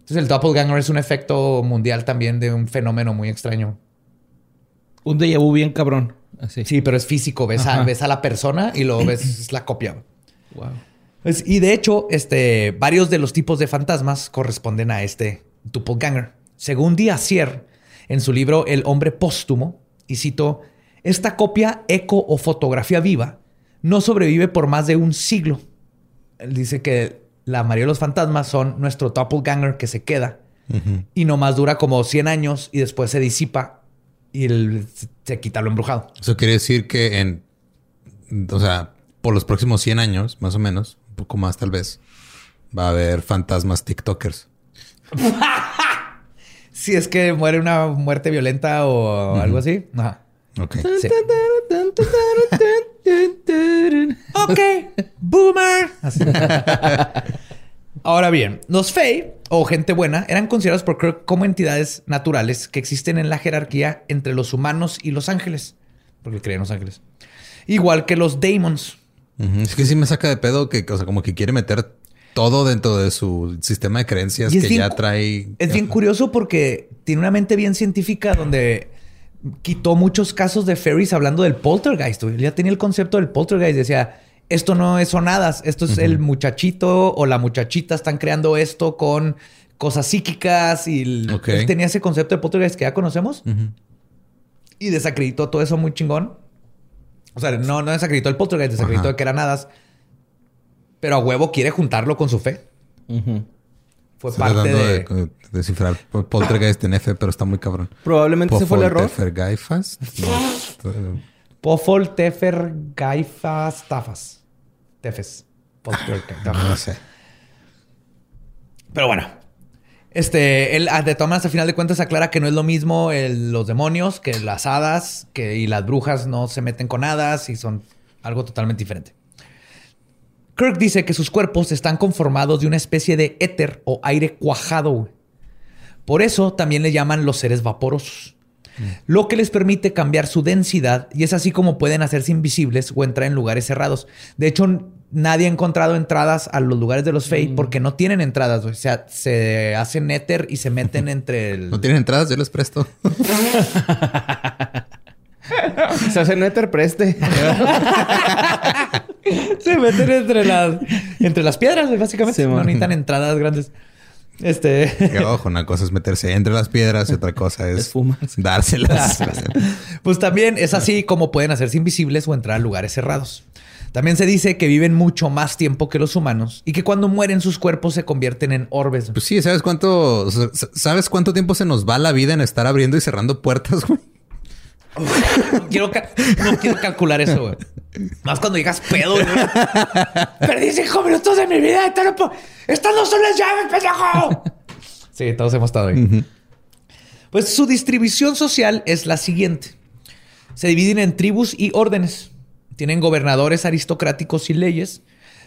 Entonces el doppelganger es un efecto mundial también de un fenómeno muy extraño. Un déjà vu bien cabrón. Así. Sí, pero es físico. Ves, a, ves a la persona y luego ves la copia. Wow. Pues, y de hecho, este, varios de los tipos de fantasmas corresponden a este doppelganger. Según Diazier, en su libro El hombre póstumo, y cito, esta copia, eco o fotografía viva no sobrevive por más de un siglo. Él dice que la mayoría de los fantasmas son nuestro doppelganger que se queda y nomás dura como 100 años y después se disipa y el- se quita lo embrujado. Eso quiere decir que en, o sea, por los próximos 100 años, más o menos, un poco más tal vez, va a haber fantasmas TikTokers. Si es que muere una muerte violenta o algo así. Ajá. Ok. Sí. Ok, boomer. Así. Ahora bien, los Fey o gente buena eran considerados por Kirk como entidades naturales que existen en la jerarquía entre los humanos y los ángeles, porque creían los ángeles. Igual que los Daemons. Es que sí me saca de pedo que, o sea, como que quiere meter todo dentro de su sistema de creencias que bien ya trae. Es bien curioso porque tiene una mente bien científica donde quitó muchos casos de Ferris hablando del poltergeist. Él ya tenía el concepto del poltergeist. Decía, esto no es sonadas, esto es el muchachito o la muchachita están creando esto con cosas psíquicas y el- Ok. él tenía ese concepto de poltergeist que ya conocemos y desacreditó todo eso muy chingón. O sea, no, no desacreditó el poltergeist, desacreditó que eran hadas. Pero a huevo quiere juntarlo con su fe. Ujú. Fue Estoy parte de... de, de descifrar Poltergeist en F, pero está muy cabrón. Probablemente ese fue el error. Poltergeist. No. Pofol Tefer Gaifas Tafas. Tefes. No sé. Pero bueno. Este, él ah, de todas maneras, al final de cuentas aclara que no es lo mismo el- los demonios que las hadas, que y las brujas no se meten con hadas y son algo totalmente diferente. Kirk dice que sus cuerpos están conformados de una especie de éter o aire cuajado. güey. Por eso también le llaman los seres vaporosos. Lo que les permite cambiar su densidad y es así como pueden hacerse invisibles o entrar en lugares cerrados. De hecho, nadie ha encontrado entradas a los lugares de los Fey porque no tienen entradas. güey. O sea, se hacen éter y se meten entre el... ¿No tienen entradas? Yo les presto. Se hace Nether preste. se meten entre las, entre las piedras, básicamente. Sí, no necesitan entradas grandes. Este... Que ojo, una cosa es meterse entre las piedras y otra cosa es, dárselas. Pues también es así como pueden hacerse invisibles o entrar a lugares cerrados. También se dice que viven mucho más tiempo que los humanos y que cuando mueren sus cuerpos se convierten en orbes. Pues sí, ¿sabes cuánto, sabes cuánto tiempo se nos va la vida en estar abriendo y cerrando puertas, güey? No quiero, ca- no quiero calcular eso, güey. Más cuando digas pedo, güey. Perdí cinco minutos de mi vida. Puedo- Estas no son las llaves, pendejo. Sí, todos hemos estado ahí. Pues su distribución social es la siguiente. Se dividen en tribus y órdenes. Tienen gobernadores aristocráticos y leyes,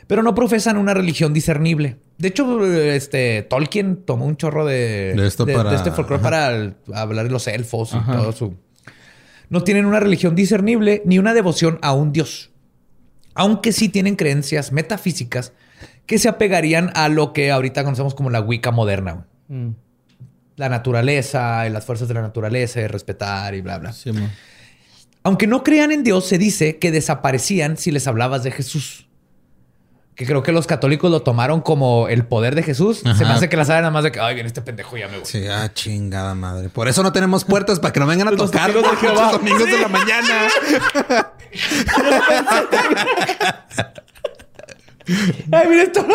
pero no profesan una religión discernible. De hecho, este Tolkien tomó un chorro de, De esto para- este folclore para hablar de los elfos y todo su. No tienen una religión discernible ni una devoción a un dios. Aunque sí tienen creencias metafísicas que se apegarían a lo que ahorita conocemos como la Wicca moderna. Mm. La naturaleza y las fuerzas de la naturaleza y respetar y bla, bla. Sí. Aunque no crean en Dios, se dice que desaparecían si les hablabas de Jesús. Que creo que los católicos lo tomaron como el poder de Jesús. Se me hace que la saben nada más de que, ay, viene este pendejo ya me voy. Sí, ah, chingada madre. Por eso no tenemos puertas para que no vengan a Los tocar de los domingos de la mañana. Ay, mira esto.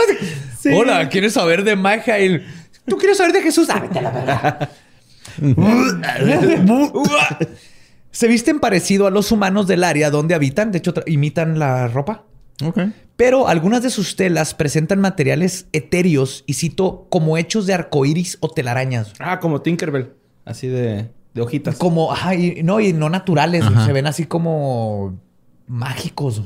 Hola, ¿quieres saber de magia? El, ¿Tú quieres saber de Jesús? Ah, vete a la verga. Se visten parecido a los humanos del área donde habitan. De hecho, imitan la ropa. Pero algunas de sus telas presentan materiales etéreos y cito como hechos de arcoíris o telarañas. Ah, como Tinkerbell. Así de, de hojitas. Como, ay, no, y no naturales. Ajá. Se ven así como mágicos.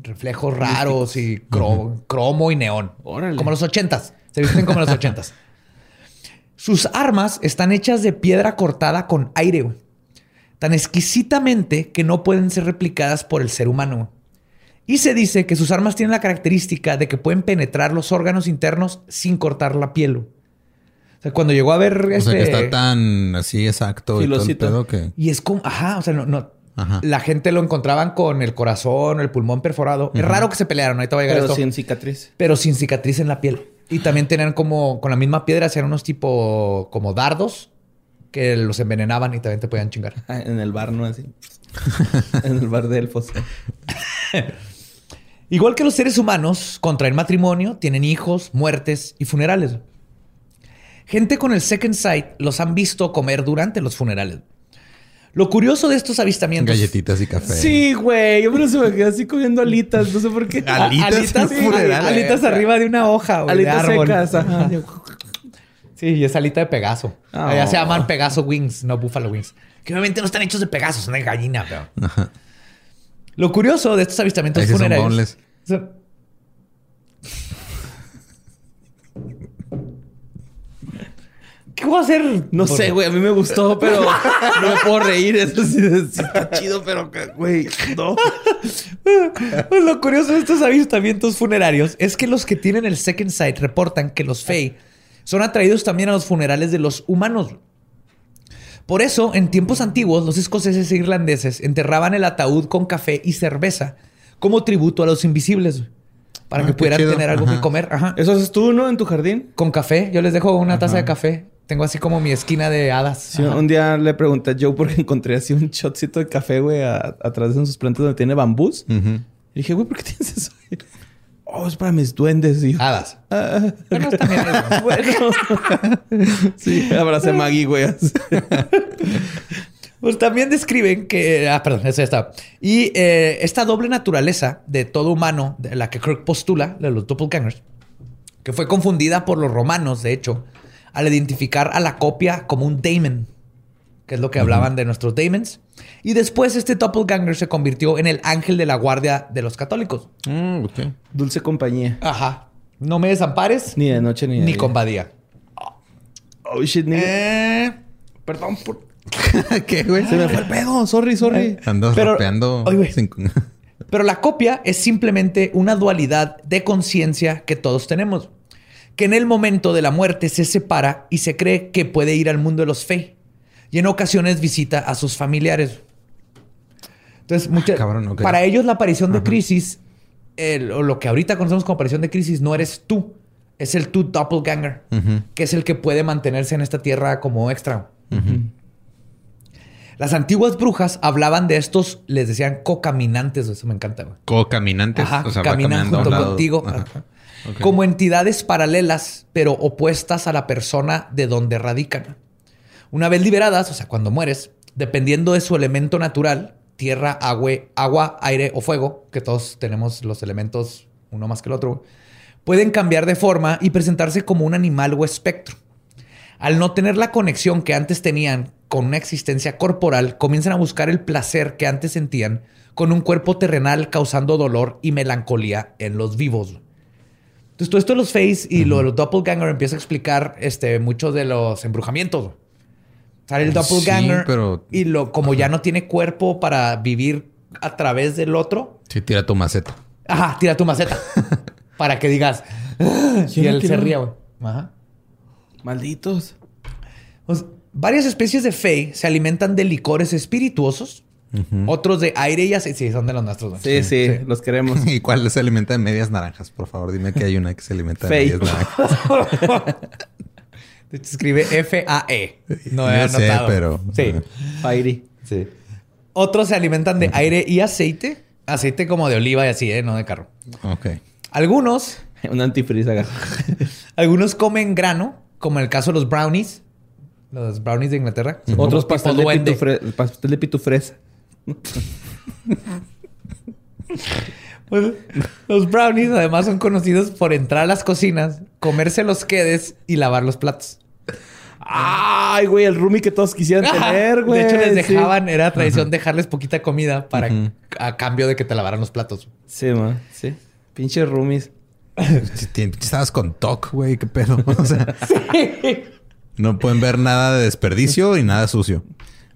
Reflejos raros y cro- cromo y neón. Órale. Como los ochentas. Se visten como los ochentas. Sus armas están hechas de piedra cortada con aire. Tan exquisitamente que no pueden ser replicadas por el ser humano. Y se dice que sus armas tienen la característica de que pueden penetrar los órganos internos sin cortar la piel. O sea, cuando llegó a ver O sea que este- está tan así exacto y todo el Filosito. pedo que... y es como, ajá, o sea, no, no. Ajá. La gente lo encontraban con el corazón o el pulmón perforado. Es raro que se pelearan, ahorita va a llegar Pero esto. sin cicatriz. Pero sin cicatriz en la piel. Y también tenían como, con la misma piedra, hacían unos tipo como dardos que los envenenaban y también te podían chingar. En el bar, ¿no? Así. en el bar de elfos. Igual que los seres humanos, contraen matrimonio, tienen hijos, muertes y funerales. Gente con el Second Sight los han visto comer durante los funerales. Lo curioso de estos avistamientos. Galletitas y café. Sí, güey. Yo me lo se me quedé así comiendo alitas. No sé por qué. Alitas alitas, alitas arriba de una hoja, güey, de Alitas árbol. secas. Ajá. Sí, y es alita de Pegaso. Oh. Allá se llaman Pegaso Wings, no Buffalo Wings. Que obviamente no están hechos de Pegaso, son de gallina, pero. Lo curioso de estos avistamientos Ahí funerarios. son- ¿Qué voy a hacer? No sé, güey. A mí me gustó, pero no me puedo reír. Eso sí, sí está chido, pero, güey, no. Pues lo curioso de estos avistamientos funerarios es que los que tienen el Second Sight reportan que los Fey son atraídos también a los funerales de los humanos. Por eso, en tiempos antiguos, los escoceses e irlandeses enterraban el ataúd con café y cerveza como tributo a los invisibles, para Ah, que pudieran chido. tener algo que comer. Ajá. Eso haces tú, ¿no? En tu jardín. Con café, yo les dejo una taza de café. Tengo así como mi esquina de hadas. Sí, un día le pregunté a Joe porque encontré así un shotcito de café, güey, atrás de sus plantas donde tiene bambús. Y dije, güey, ¿por qué tienes eso? Oh, es para mis duendes. Y Hadas. "Ah, Bueno, también es- bueno. sí, abracé a Maggie, güey. Pues también describen que. Ah, perdón, eso ya está. Y eh, esta doble naturaleza de todo humano, de la que Kirk postula, de los doppelgangers, que fue confundida por los romanos, de hecho, al identificar a la copia como un daemon, que es lo que hablaban de nuestros daemons. Y después este doppelganger se convirtió en el ángel de la guardia de los católicos. Mm, Dulce compañía. Ajá. No me desampares. Ni de noche ni de Ni día. con Badía. Oh, shit, nigga. Eh, Perdón por... ¿Qué, güey? Se me fue el pedo. Sorry, sorry. Ando Pero- rapeando. Ay, güey. sin- Pero la copia es simplemente una dualidad de conciencia que todos tenemos, que en el momento de la muerte se separa y se cree que puede ir al mundo de los Fey. Y en ocasiones visita a sus familiares. Entonces, mucha- cabrón, ok. para ellos la aparición de crisis, el- o lo que ahorita conocemos como aparición de crisis, no eres tú, es el tu doppelganger, que es el que puede mantenerse en esta tierra como extra. Las antiguas brujas hablaban de estos, les decían cocaminantes, eso me encanta. Co-caminantes. O sea, va caminan caminando a un junto lado. contigo. Ajá. Como entidades paralelas, pero opuestas a la persona de donde radican. Una vez liberadas, o sea, cuando mueres, dependiendo de su elemento natural, tierra, agua, agua, aire o fuego, que todos tenemos los elementos uno más que el otro, pueden cambiar de forma y presentarse como un animal o espectro. Al no tener la conexión que antes tenían con una existencia corporal, comienzan a buscar el placer que antes sentían con un cuerpo terrenal causando dolor y melancolía en los vivos. Entonces, todo esto de los face y lo de los doppelganger empieza a explicar este, mucho de los embrujamientos. Sale el Sí, doppelganger pero- y lo, como ya no tiene cuerpo para vivir a través del otro, Sí, tira tu maceta. ajá, tira tu maceta para que digas. Y ¿Quién él se ría, güey. Ajá. Malditos. Pues, varias especies de Fey se alimentan de licores espirituosos, otros de aire y aceite. Sí, son de los nuestros. güey. Sí, sí, los queremos. ¿Y cuál se alimenta de medias naranjas? Por favor, dime que hay una que se alimenta de Fey. medias naranjas. De hecho, escribe F-A-E. No Yo he sé, anotado. pero- Sí. Fairy. sí. Otros se alimentan de aire y aceite. Aceite como de oliva y así, ¿eh? No de carro. Ok. Algunos, Un antifreeze acá. algunos comen grano, como en el caso de los brownies. Los brownies de Inglaterra. Son Otros como pastel tipo de, pitufre- pastel de pitufresa. Pues, los brownies además son conocidos por entrar a las cocinas, comerse los quedes y lavar los platos. Ay, güey, el roomie que todos quisieran Ajá. tener, güey. De hecho, les Sí. dejaban, era tradición dejarles poquita comida para a cambio de que te lavaran los platos. Sí, man. Sí. Pinche roomies. Estabas con TOC, güey. ¿Qué pedo? O sea, no pueden ver nada de desperdicio y nada sucio.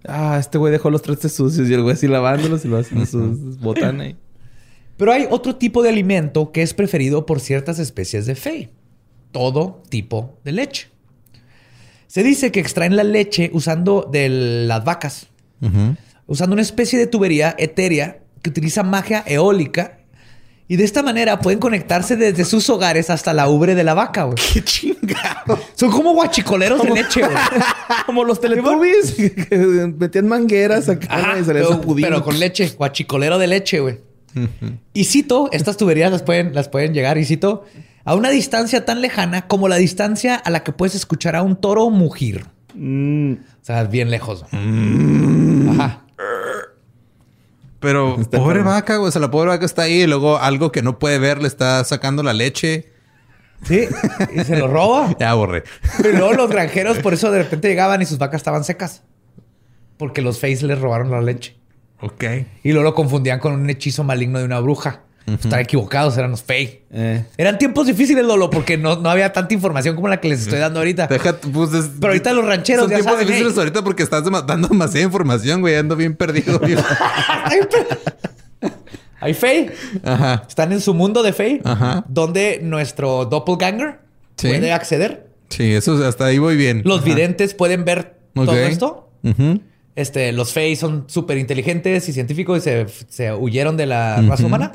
Ah, este güey dejó los trastes sucios y el güey así lavándolos y lo haciendo sus botanas ahí. Pero hay otro tipo de alimento que es preferido por ciertas especies de Fey. Todo tipo de leche. Se dice que extraen la leche usando de las vacas, usando una especie de tubería etérea que utiliza magia eólica y de esta manera pueden conectarse desde sus hogares hasta la ubre de la vaca, güey. ¡Qué chingado! Son como guachicoleros de leche, güey. Como los teletubbies metían mangueras acá y salía pero, pero con leche, guachicolero de leche, güey. Y cito, estas tuberías las pueden, las pueden llegar, y cito, a una distancia tan lejana como la distancia a la que puedes escuchar a un toro mugir. Mm, O sea, bien lejos. Ajá. Pero pobre vaca, güey. O sea, la pobre vaca está ahí y luego algo que no puede ver le está sacando la leche. Sí, y se lo roba. Ya borré. Pero luego los granjeros por eso de repente llegaban y sus vacas estaban secas. Porque los Face les robaron la leche. Ok. Y luego lo confundían con un hechizo maligno de una bruja. Estaban equivocados, eran los Fey. eh. Eran tiempos difíciles, Lolo, porque no, no había tanta información como la que les estoy dando ahorita. Deja, pues, es- Pero ahorita los rancheros Son ya tiempos saben, difíciles ahorita porque estás dando demasiada información, güey. Ando bien perdido. Hay Fey. Ajá. Están en su mundo de. Ajá. Donde nuestro doppelganger Sí. puede acceder. Sí, eso hasta ahí voy bien. Los Ajá. videntes pueden ver todo esto. Este, los Fey son súper inteligentes y científicos y se, se huyeron de la raza humana.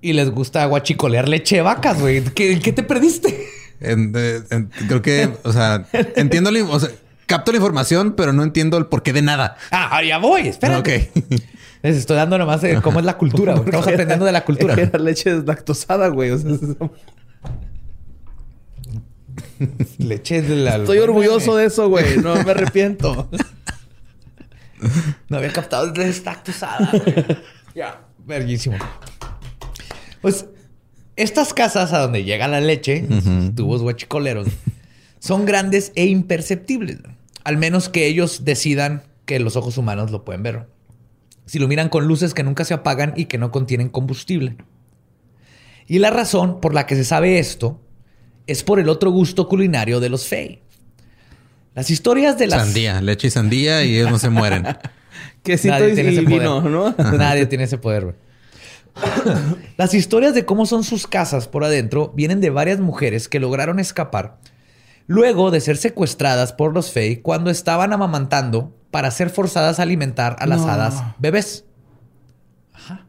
Y les gusta guachicolear leche de vacas, güey. ¿Qué, qué te perdiste? En- eh, en- creo que, o sea, entiendo, o sea, capto la información, pero no entiendo el porqué de nada. Ah, ya voy, espérate. Ok. Les estoy dando nomás de cómo es la cultura, güey. Estamos aprendiendo de la cultura. Era leche deslactosada, güey. O sea, es- Leche de la. estoy orgulloso de eso, güey. No me arrepiento. No había captado el destactosada. ya, verguísimo. Pues estas casas a donde llega la leche, tubos guachicoleros, son grandes e imperceptibles. Al menos que ellos decidan que los ojos humanos lo pueden ver. Si lo miran con luces que nunca se apagan y que no contienen combustible. Y la razón por la que se sabe esto es por el otro gusto culinario de los Fey. Las historias de las... Sandía, leche y sandía y ellos no se mueren. Quesito Nadie y, tiene ese vino, poder. ¿no? Nadie tiene ese poder. güey. Las historias de cómo son sus casas por adentro vienen de varias mujeres que lograron escapar luego de ser secuestradas por los Fey cuando estaban amamantando para ser forzadas a alimentar a las No. hadas bebés. Ajá.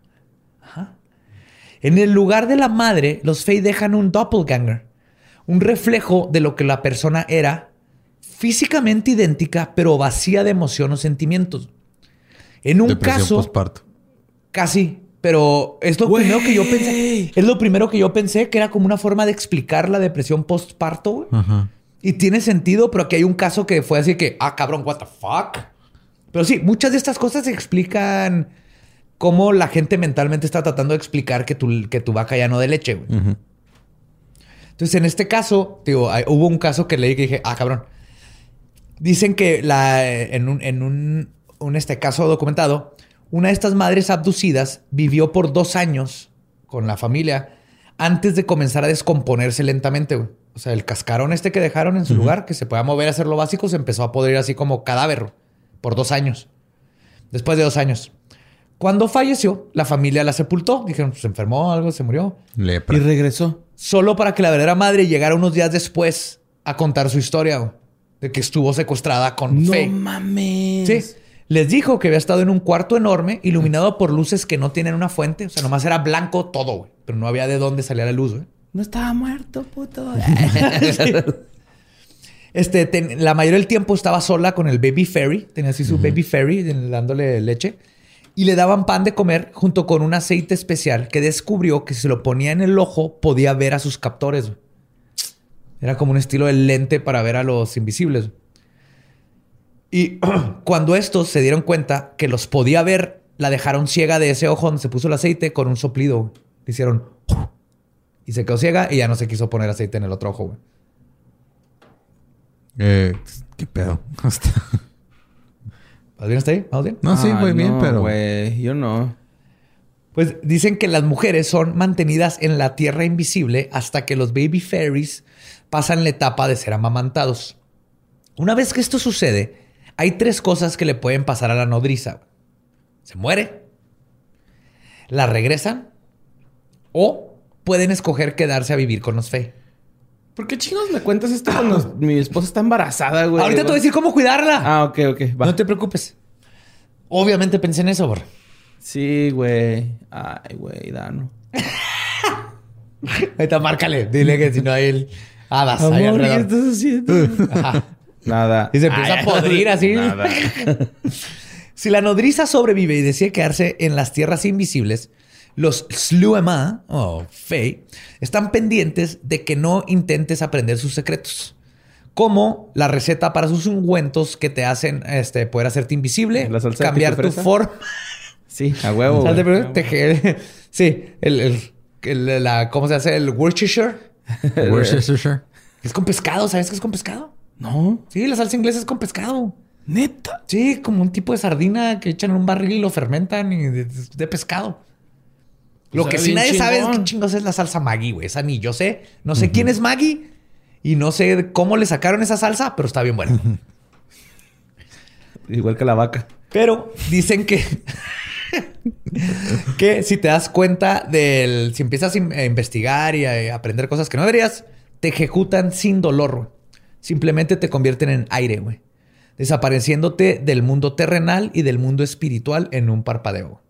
Ajá. En el lugar de la madre, los Fey dejan un doppelganger, un reflejo de lo que la persona era, físicamente idéntica, pero vacía de emoción o sentimientos. En un Depresión caso, postparto. Casi. Pero es lo primero que yo pensé. Es lo primero que yo pensé que era como una forma de explicar la depresión postparto. güey. Ajá. Y tiene sentido, pero aquí hay un caso que fue así que, ah, cabrón, what the fuck. Pero sí, muchas de estas cosas explican cómo la gente mentalmente está tratando de explicar que tu, que tu vaca ya no de leche. güey. Entonces, en este caso, digo, hay- hubo un caso que leí que dije, ah, cabrón. Dicen que la, en un, en un, un, este caso documentado, una de estas madres abducidas vivió por dos años con la familia antes de comenzar a descomponerse lentamente. güey. O sea, el cascarón este que dejaron en su lugar, que se podía mover a hacer lo básico, se empezó a podrir así como cadáver por dos años. Después de dos años. Cuando falleció, la familia la sepultó. Dijeron, se enfermó, algo, se murió Lepra. Y regresó. solo para que la verdadera madre llegara unos días después a contar su historia güey, de que estuvo secuestrada con No Faye. mames. Sí. Les dijo que había estado en un cuarto enorme iluminado por luces que no tienen una fuente. O sea, nomás era blanco todo, güey. Pero no había de dónde salía la luz, güey. No estaba muerto, puto. Este, ten- la mayoría del tiempo estaba sola con el baby fairy. Tenía así su baby fairy dándole leche. Y le daban pan de comer junto con un aceite especial que descubrió que si se lo ponía en el ojo podía ver a sus captores. güey. Era como un estilo de lente para ver a los invisibles. Y cuando estos se dieron cuenta que los podía ver, la dejaron ciega de ese ojo donde se puso el aceite con un soplido. Le hicieron... Y se quedó ciega y ya no se quiso poner aceite en el otro ojo. güey. Eh, ¿Qué pedo? Hasta- ¿Vas bien hasta ahí? ¿Vamos bien? No, sí, Ay, muy bien, pero... Güey, yo no. Pues dicen que las mujeres son mantenidas en la tierra invisible hasta que los baby fairies pasan la etapa de ser amamantados. Una vez que esto sucede, hay tres cosas que le pueden pasar a la nodriza. Se muere, la regresan o pueden escoger quedarse a vivir con los fe. ¿Por qué chingos me cuentas esto cuando mi esposa está embarazada, güey? Ahorita te voy a decir cómo cuidarla. Ah, ok, ok. Va. No te preocupes. Obviamente pensé en eso, bro. Sí, güey. Ay, güey, Dano. Ahorita márcale. Dile que si no hay el hadas ahí Amor, ¿qué alrededor. estás haciendo? Ajá. Nada. Y se empieza a podrir así. Nada. Si la nodriza sobrevive y decide quedarse en las tierras invisibles, los Sluema o Fey están pendientes de que no intentes aprender sus secretos. Como la receta para sus ungüentos que te hacen este, poder hacerte invisible, ¿La salsa de cambiar tu forma. Sí, a huevo. Sal de. Sí, el, el- el- la, ¿cómo se hace? El Worcestershire. Worcestershire. Es con pescado, ¿sabes qué es con pescado? No. Sí, la salsa inglesa es con pescado. Neta. Sí, como un tipo de sardina que echan en un barril y lo fermentan y de, de pescado. Lo Sabe que sí nadie sabe es qué chingos es la salsa Maggi, güey. Esa ni yo sé. No sé quién es Maggi y no sé cómo le sacaron esa salsa, pero está bien buena. Igual que la vaca. Pero dicen que. que si te das cuenta del. Si empiezas a in- a investigar y a aprender cosas que no deberías, te ejecutan sin dolor, güey. Simplemente te convierten en aire, güey. Desapareciéndote del mundo terrenal y del mundo espiritual en un parpadeo.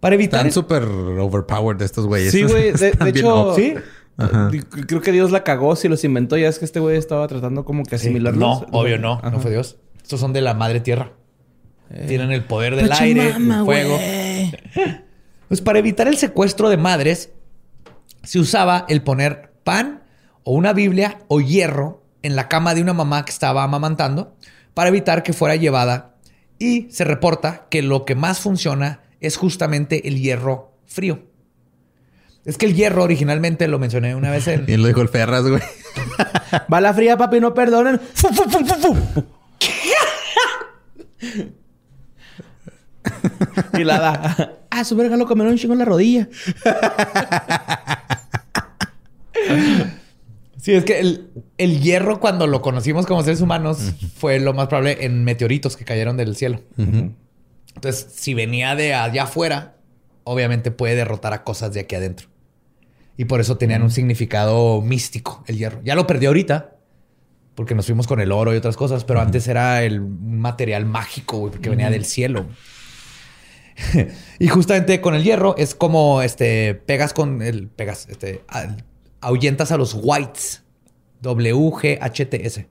Para evitar. Están súper overpowered estos güeyes. Sí, güey. De, hecho. ¿Sí? Ajá. eh, Creo que Dios la cagó si los inventó. Ya es que este güey estaba tratando como que asimilarlos. No, obvio no. Ajá. No fue Dios. Estos son de la madre tierra. Tienen el poder del aire, el fuego. Pues para evitar el secuestro de madres, se usaba el poner pan o una Biblia o hierro en la cama de una mamá que estaba amamantando para evitar que fuera llevada Y se reporta que lo que más funciona es justamente el hierro frío. Es que el hierro originalmente lo mencioné una vez en. Y lo dijo el Ferras, güey. Bala fría, papi, no perdonen. Fu, fu, fu, fu, fu. y la da. Ah, su verga lo comieron un chingo en la rodilla. Sí, es que el, el hierro, cuando lo conocimos como seres humanos, fue lo más probable en meteoritos que cayeron del cielo. Entonces, si venía de allá afuera, obviamente puede derrotar a cosas de aquí adentro. Y por eso tenían un significado místico el hierro. Ya lo perdió ahorita, porque nos fuimos con el oro y otras cosas, pero antes era el un material mágico, güey, porque venía del cielo. y justamente con el hierro es como este pegas con el pegas, este ahuyentas a los whites. W-G-H-T-S.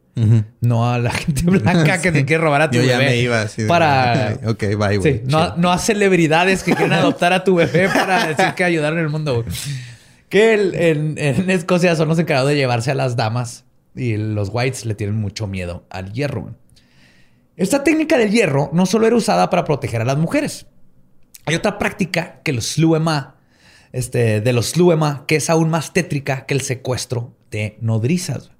No a la gente blanca que te quiere robar a tu Yo ya bebé. me iba así. de- Para. ok, bye, güey. Sí, no, no a celebridades que quieren adoptar a tu bebé para decir que ayudaron el mundo. Que el- en, en Escocia son los encargados de llevarse a las damas y los whites le tienen mucho miedo al hierro. Esta técnica del hierro no solo era usada para proteger a las mujeres. Hay otra práctica que los sluema, este, de los sluema, que es aún más tétrica que el secuestro de nodrizas.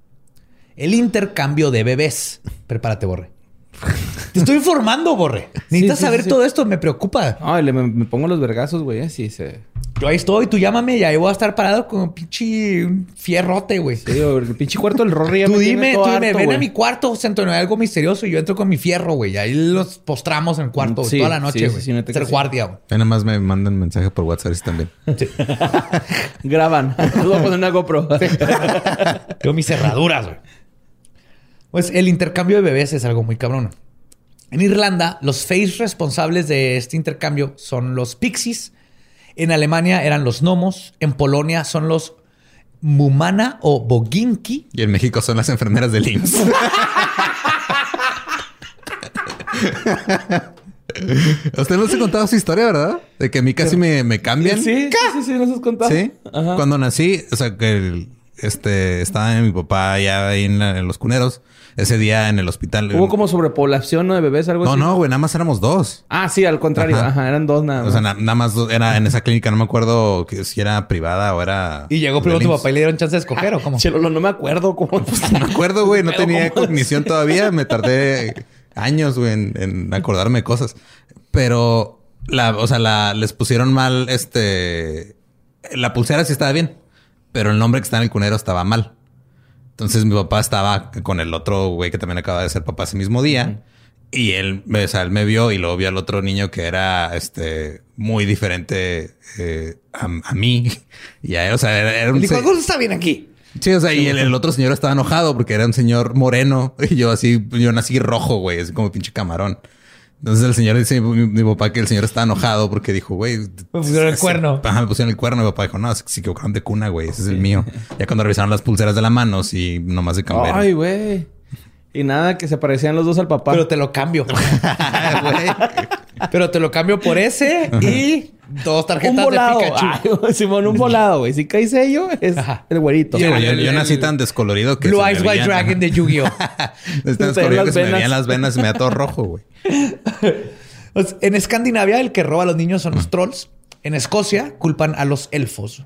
El intercambio de bebés. Prepárate, Borre. Te estoy informando, Borre. Necesitas sí, saber sí. todo esto, me preocupa. Ay, le- me, me pongo los vergazos, güey. Así se. Yo ahí estoy, tú llámame y ahí voy a estar parado con un pinche fierrote, güey. Sí, el pinche cuarto del Rory ya Tú me tiene dime, todo tú dime, ven a mi cuarto, no hay algo misterioso y yo entro con mi fierro, güey. Y ahí los postramos en el cuarto Sí, toda la noche, sí, sí, güey. sí, Ser sí. guardia, güey. Ahí nada más me mandan mensaje por WhatsApp también. Graban. Les voy a poner una GoPro. Yo mis cerraduras, güey. Pues el intercambio de bebés es algo muy cabrón. En Irlanda, los face responsables de este intercambio son los pixies. En Alemania eran los gnomos. En Polonia son los mumana o boginki. Y en México son las enfermeras del IMSS. Usted no se contaba su historia, ¿verdad? De que a mí casi me, me cambian. Sí, sí, sí, sí, nos has contado. Sí. Ajá. Cuando nací, o sea, que el- este estaba mi papá allá ahí en, la- en los cuneros. Ese día en el hospital. Hubo como sobrepoblación ¿no? de bebés, algo No, así. no, güey, nada más éramos dos. Ah, sí, al contrario. Ajá. Ajá, eran dos nada más. O sea, na- nada más dos- era en esa clínica, no me acuerdo que si era privada o era. Y llegó primero tu papá y le dieron chance de escoger o cómo. Chelo, no me acuerdo cómo. No me acuerdo, güey. No tenía ¿cómo? cognición todavía. Me tardé años, güey, en, en acordarme de cosas. Pero, la, o sea, la, les pusieron mal, este... La pulsera sí estaba bien, pero el nombre que está en el cunero estaba mal. Entonces mi papá estaba con el otro güey que también acaba de ser papá ese mismo día. Y él, o sea, él me vio y luego vio al otro niño que era, este, muy diferente eh, a, a mí. Y a él, o sea, era, era un... Dijo, algo está bien aquí. Sí, o sea, y el, el otro señor estaba enojado porque era un señor moreno y yo así, yo nací rojo, güey, así como pinche camarón. Entonces el señor dice, mi, mi papá, que el señor estaba enojado porque dijo, güey, Me pusieron el cuerno. Ajá, me pusieron el cuerno. Mi papá dijo, no, se se equivocaron de cuna, güey, ese es el mío. Ya cuando revisaron las pulseras de la mano, sí, nomás de cambiar. Ay, güey. Y nada, que se parecían los dos al papá. Pero te lo cambio. Pero te lo cambio por ese y dos un tarjetas volado. de Pikachu. Ay, Simón, un volado, güey. Si cae sello, es Ajá. el güerito. Yo, nací tan descolorido que. Blue Eyes White Dragon de Yu-Gi-Oh! Es tan descolorido que se me veían las venas y me da todo rojo, güey. Pues, en Escandinavia, el que roba a los niños son los trolls. En Escocia, culpan a los elfos.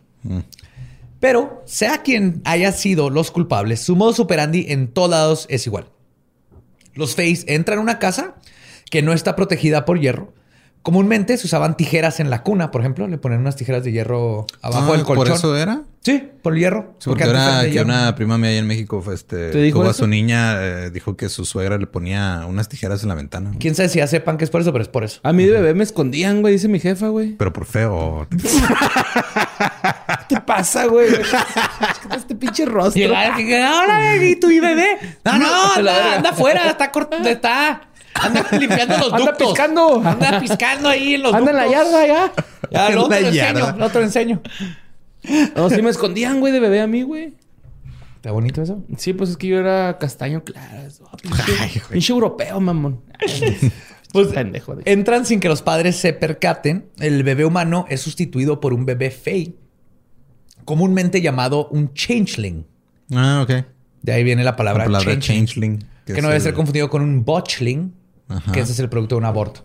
Pero, sea quien haya sido los culpables, su modo superandi en todos lados es igual. Los Face entran a una casa que no está protegida por hierro. Comúnmente se usaban tijeras en la cuna, por ejemplo. Le ponen unas tijeras de hierro abajo Ah, del colchón. ¿Por eso era? Sí, por el hierro. Sí, porque antes era que hierro. una prima mía allá en México fue este, ¿Te dijo tuvo a su niña, eh, dijo que su suegra le ponía unas tijeras en la ventana. Quién sabe si ya sepan que es por eso, pero es por eso. A mí de bebé me escondían, güey, dice mi jefa, güey. Pero por feo. ¿Qué te pasa, güey? Este pinche rostro. Y que, hola, bebito y bebé. No, no, La anda, anda afuera, está corto, está. Anda limpiando los Anda ductos. piscando. Anda piscando ahí en los Anda en la yarda ya. Ya, la lo enseño, luego te lo enseño. No, sí me escondían, güey, de bebé a mí, güey. ¿Está bonito eso? Sí, pues es que yo era castaño claro. Pinche, pinche europeo, mamón. Pues pendejo. de- Entran sin que los padres se percaten. El bebé humano es sustituido por un bebé fey, comúnmente llamado un changeling. Ah, ok. De ahí viene la La palabra, palabra changeling, changeling. que no debe el- ser confundido con un botchling, que ese es el producto de un aborto.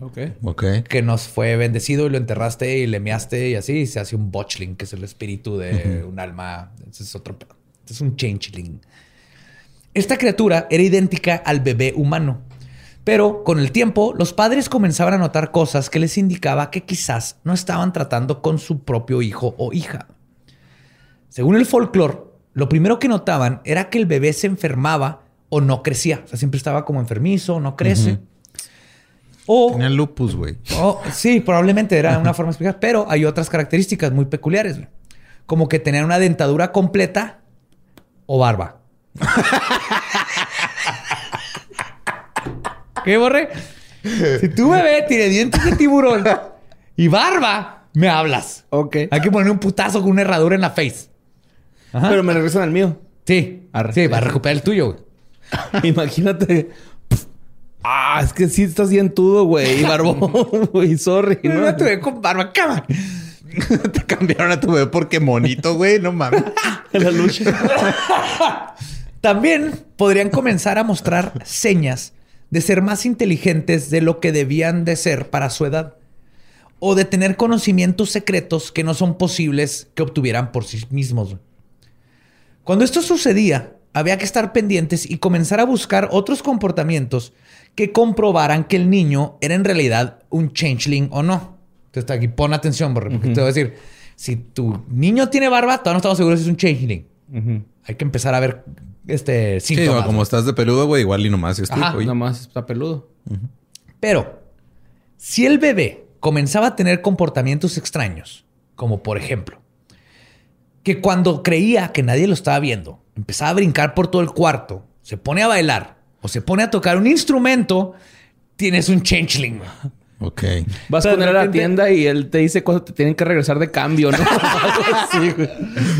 Ok. Ok. Que nos fue bendecido y lo enterraste y le measte y así y se hace un botchling, que es el espíritu de un alma. Ese es otro pedo. Este es un changeling. Esta criatura era idéntica al bebé humano. Pero con el tiempo, los padres comenzaban a notar cosas que les indicaba que quizás no estaban tratando con su propio hijo o hija. Según el folclore, lo primero que notaban era que el bebé se enfermaba o no crecía. O sea, siempre estaba como enfermizo, no crece. O, Tenía lupus, güey. sí, probablemente era una forma de explicar, pero hay otras características muy peculiares, como que tenían una dentadura completa o barba. ¿Qué, Borre? Si tu bebé tiene dientes de tiburón y barba, me hablas. Ok. Hay que poner un putazo con una herradura en la face. Ajá. Pero me regresan al mío. Sí, Arre. sí, va a recuperar el tuyo. güey. Imagínate. Ah, es que sí estás dientudo, güey. Y barbón, güey. Sorry. No, ¿no? tu bebé con barba, cama. Te cambiaron a tu bebé porque monito, güey. No mames. La lucha. También podrían comenzar a mostrar señas de ser más inteligentes de lo que debían de ser para su edad o de tener conocimientos secretos que no son posibles que obtuvieran por sí mismos. Cuando esto sucedía, había que estar pendientes y comenzar a buscar otros comportamientos que comprobaran que el niño era en realidad un changeling o no. Entonces aquí pon atención, porque te voy a decir, si tu niño tiene barba, todavía no estamos seguros si es un changeling. Hay que empezar a ver este Sí, síntomas. o como estás de peludo, güey, igual y nomás es tú, Ajá, güey. Nada más está peludo. Pero si el bebé comenzaba a tener comportamientos extraños, como por ejemplo, que cuando creía que nadie lo estaba viendo, empezaba a brincar por todo el cuarto, se pone a bailar o se pone a tocar un instrumento, tienes un changeling. Ok. Vas él de a la tienda y él te dice cuándo te tienen que regresar de cambio, ¿no? sí, güey.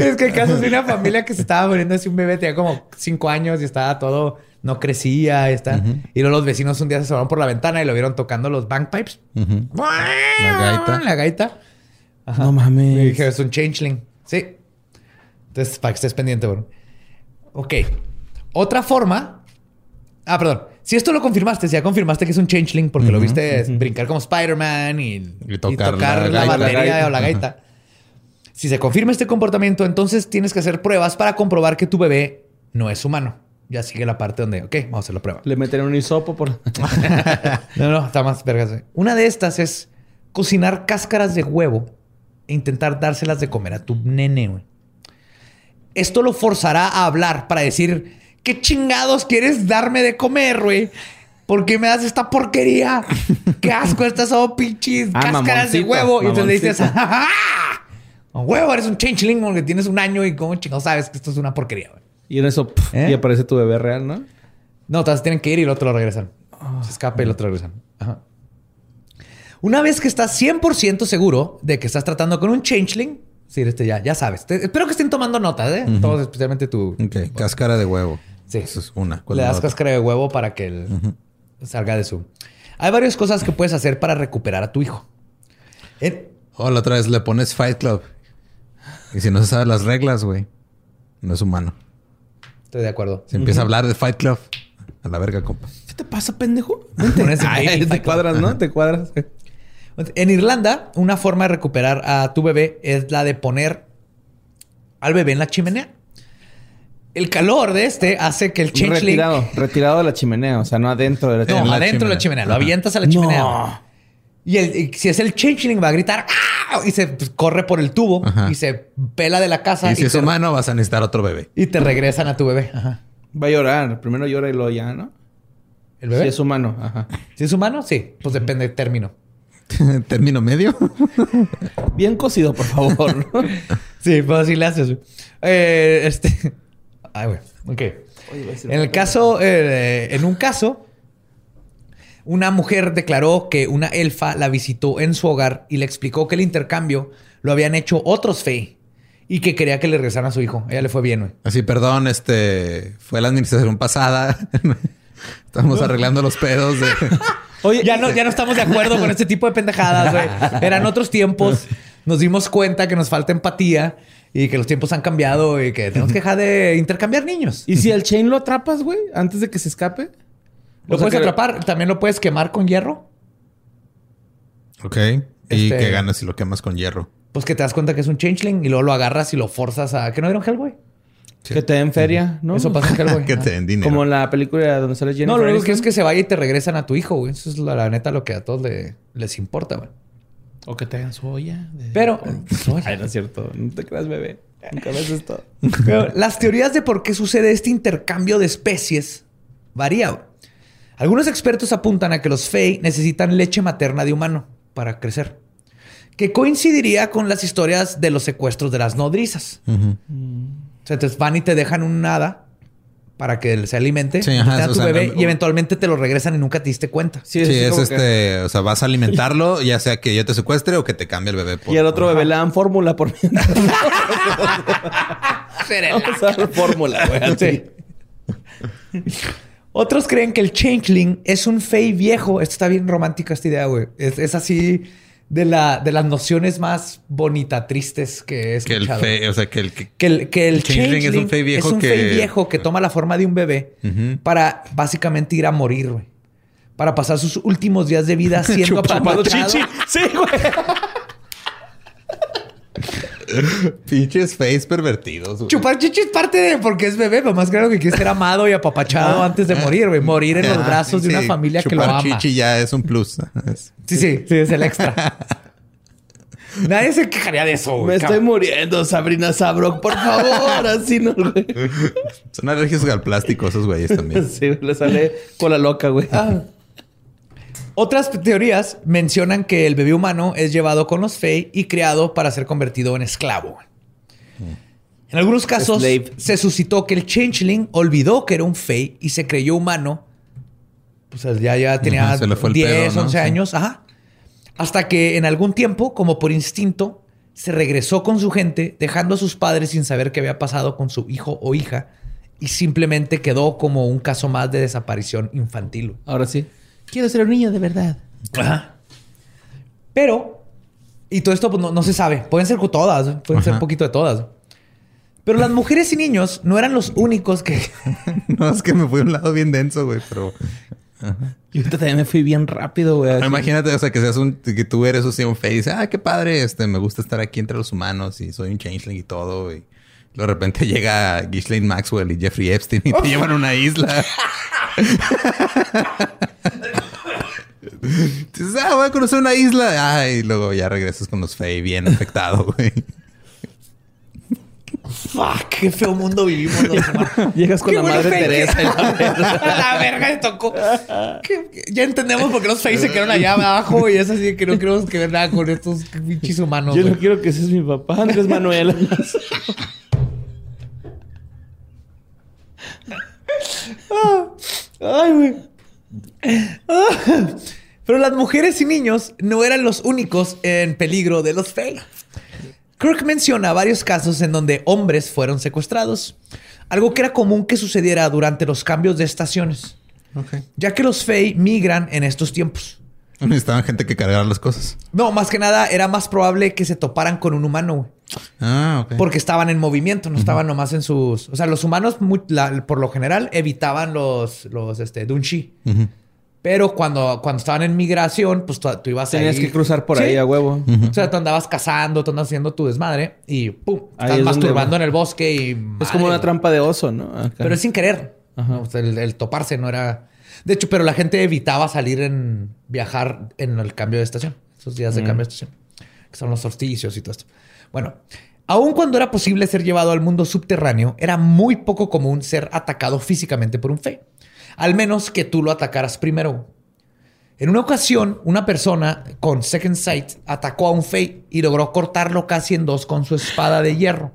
Es que el caso es de una familia que se estaba muriendo así un bebé, tenía como cinco años y estaba todo, no crecía, está. Y luego los vecinos un día se asomaron por la ventana y lo vieron tocando los bagpipes. Ujú. La gaita. La gaita. No Y mames. dije, es un changeling. Sí. Entonces, para que estés pendiente, bro. Ok. Otra forma. Ah, perdón. Si esto lo confirmaste, si ya confirmaste que es un changeling porque lo viste brincar como Spider-Man y, y tocar tocar, la la, batería La gaita. o la gaita. Si se confirma este comportamiento, entonces tienes que hacer pruebas para comprobar que tu bebé no es humano. Ya sigue la parte donde, ok, vamos a hacer la prueba. Le meten un hisopo por... No, no, está más vergas. Una de estas es cocinar cáscaras de huevo e intentar dárselas de comer a tu nene, güey. Esto lo forzará a hablar para decir, ¿qué chingados quieres darme de comer, güey? ¿Por qué me das esta porquería? ¡Qué asco! Estas son pinches Ah, cáscaras de huevo. Y entonces le dices. ¡Ja, ja, ja! A huevo, eres un changeling porque tienes un año y cómo chingados sabes que esto es una porquería, güey. Y en eso, ¿Eh? y aparece tu bebé real, ¿no? No, todas tienen que ir y el otro lo regresan. Se escapa y el otro lo regresan. Ajá. Una vez que estás 100% seguro de que estás tratando con un changeling, sí, este ya, ya sabes. Te- espero que estén tomando notas, ¿eh? Todos, especialmente tú. Ok. Cáscara de huevo. Sí. Eso es una. ¿Cuál Le das cáscara de huevo para que él salga de su. Hay varias cosas que puedes hacer para recuperar a tu hijo. En- O la otra vez le pones Fight Club. Y si no se saben las reglas, güey, no es humano. Estoy de acuerdo. Se empieza a hablar de Fight Club. A la verga, compa. ¿Qué te pasa, pendejo? Ay, te cuadras, ¿no? Te cuadras. En Irlanda, una forma de recuperar a tu bebé es la de poner al bebé en la chimenea. El calor de este hace que el changeling... Retirado. Retirado de la chimenea. O sea, no adentro de la No, chimenea. En la adentro de la chimenea. Lo avientas a la chimenea. Y, el- y si es el changeling, va a gritar ¡Ah! y se pues, corre por el tubo Ajá. y se pela de la casa Y si es humano, vas a necesitar otro bebé. y te regresan a tu bebé. Ajá. Va a llorar. Primero llora y luego ya, ¿no? ¿El bebé? Si es humano. Ajá. ¿Si es humano? Sí. Pues depende del término. Término medio. Bien cocido, por favor. Sí, pues así le haces. güey. Eh, este... Ay, güey. Ok. En el caso, eh, en un caso, una mujer declaró que una elfa la visitó en su hogar y le explicó que el intercambio lo habían hecho otros Fey y que quería que le regresaran a su hijo. A ella le fue bien, güey. Así, perdón, este fue la administración pasada. Estamos arreglando los pedos de. Oye, ya no, ya no estamos de acuerdo con este tipo de pendejadas, güey. Eran otros tiempos. Nos dimos cuenta que nos falta empatía y que los tiempos han cambiado y que tenemos que dejar de intercambiar niños. ¿Y si el chain lo atrapas, güey? Antes de que se escape. Lo O sea puedes que- atrapar, también lo puedes quemar con hierro. Ok. ¿Y Este- qué ganas si lo quemas con hierro? Pues que te das cuenta que es un changeling y luego lo agarras y lo forzas a. ¿Qué no vieron Que te den feria, ¿no? Eso pasa en que te den dinero. Como en la película donde sale Jennifer No, lo único que es que se vaya y te regresan a tu hijo, güey. Eso es la, la neta lo que a todos le- les importa, güey. O que te hagan su olla. de- Pero, Ay, no es cierto. No te creas, bebé. Nunca ves esto. pero las teorías de por qué sucede este intercambio de especies varían. güey. Algunos expertos apuntan a que los Fey necesitan leche materna de humano para crecer, que coincidiría con las historias de los secuestros de las nodrizas. Ujú. O sea, entonces van y te dejan un hada para que se alimente, Sí, y ajá, te dan o tu sea, bebé no- y eventualmente te lo regresan y nunca te diste cuenta. Sí, es que- este, o sea, vas a alimentarlo, ya sea que yo te secuestre o que te cambie el bebé. por- Y al otro bebé le dan fórmula por fórmula, güey. Otros creen que el changeling es un fey viejo. Esto está bien romántica esta idea, güey. Es, es así de, la, de las nociones más bonita, tristes que he Que el fe, o sea, que el que... Que el, que el changeling es un fey viejo es un que- fey viejo que toma la forma de un bebé para básicamente ir a morir, güey. Para pasar sus últimos días de vida siendo apapachado. chichi. Sí, güey. Pinches face pervertidos. güey. Chupar chichi es parte de porque es bebé, pero más claro que quiere ser amado y apapachado antes de morir, güey. Morir en los brazos de una familia que lo chupar ama. chichi ya es un plus. Es- Sí, sí, sí, es el extra. Nadie se quejaría de eso, güey. Me estoy muriendo, Sabrina Sabrok. Por favor, así no, güey. Son alérgicos al plástico esos güeyes también. Sí, le sale con la loca, güey. Ah. Otras teorías mencionan que el bebé humano es llevado con los Fey y creado para ser convertido en esclavo. En algunos casos Slave. se suscitó que el changeling olvidó que era un Fey y se creyó humano. Pues ya, ya tenía Ajá, se le fue el 10, pedo, ¿no? 11 Sí. años. Ajá. Hasta que en algún tiempo, como por instinto, se regresó con su gente, dejando a sus padres sin saber qué había pasado con su hijo o hija. Y simplemente quedó como un caso más de desaparición infantil. Ahora sí. Quiero ser un niño de verdad. Ajá. Pero, y todo esto pues, no, no se sabe. Pueden ser todas, ¿eh? pueden ser Ajá. un poquito de todas. Pero las mujeres y niños no eran los únicos que. No, es que me fui a un lado bien denso, güey, pero... Yo ahorita también me fui bien rápido, güey. así. Imagínate, o sea, que seas un... Que tú eres así un face y dices, ah, qué padre, este, me gusta estar aquí entre los humanos y soy un changeling y todo, y... De repente llega Ghislaine Maxwell y Jeffrey Epstein y te llevan a una isla. Dices, ah, voy a conocer una isla. Ay, y luego ya regresas con los Fey bien afectado, güey. ¡Fuck! ¡Qué feo mundo vivimos! los humanos. Llegas con la madre fe- Teresa. y la verga. la verga le tocó. Ya entendemos por qué los Face se quedaron allá abajo y es así que no queremos que ver nada con estos pinches humanos. Yo no güey. quiero que seas mi papá, Andrés Manuel. Ay, güey. Ah. Pero las mujeres y niños no eran los únicos en peligro de los Fey. Kirk menciona varios casos en donde hombres fueron secuestrados, algo que era común que sucediera durante los cambios de estaciones, ya que los Fey migran en estos tiempos. Necesitaban gente que cargara las cosas. No, más que nada era más probable que se toparan con un humano. Ah, ok. Porque estaban en movimiento, no estaban nomás en sus... O sea, los humanos, muy- la- por lo general, evitaban los, los este, Dunshi. Ujú. Pero cuando, cuando estaban en migración, pues tú, tú ibas Tenías ahí- que cruzar por Sí. ahí a huevo. O sea, tú andabas cazando, tú andabas haciendo tu desmadre y ¡pum! Ahí Estás es masturbando en el bosque y... Es como una trampa de oso, ¿no? Acá. Pero es sin querer. Ajá. O sea, el, el toparse no era... De hecho, pero la gente evitaba salir en... Viajar en el cambio de estación. Esos días de cambio de estación. Que son los solsticios y todo esto. Bueno, aun cuando era posible ser llevado al mundo subterráneo, era muy poco común ser atacado físicamente por un fe. Al menos que tú lo atacaras primero. En una ocasión, una persona con Second Sight atacó a un Fey y logró cortarlo casi en dos con su espada de hierro.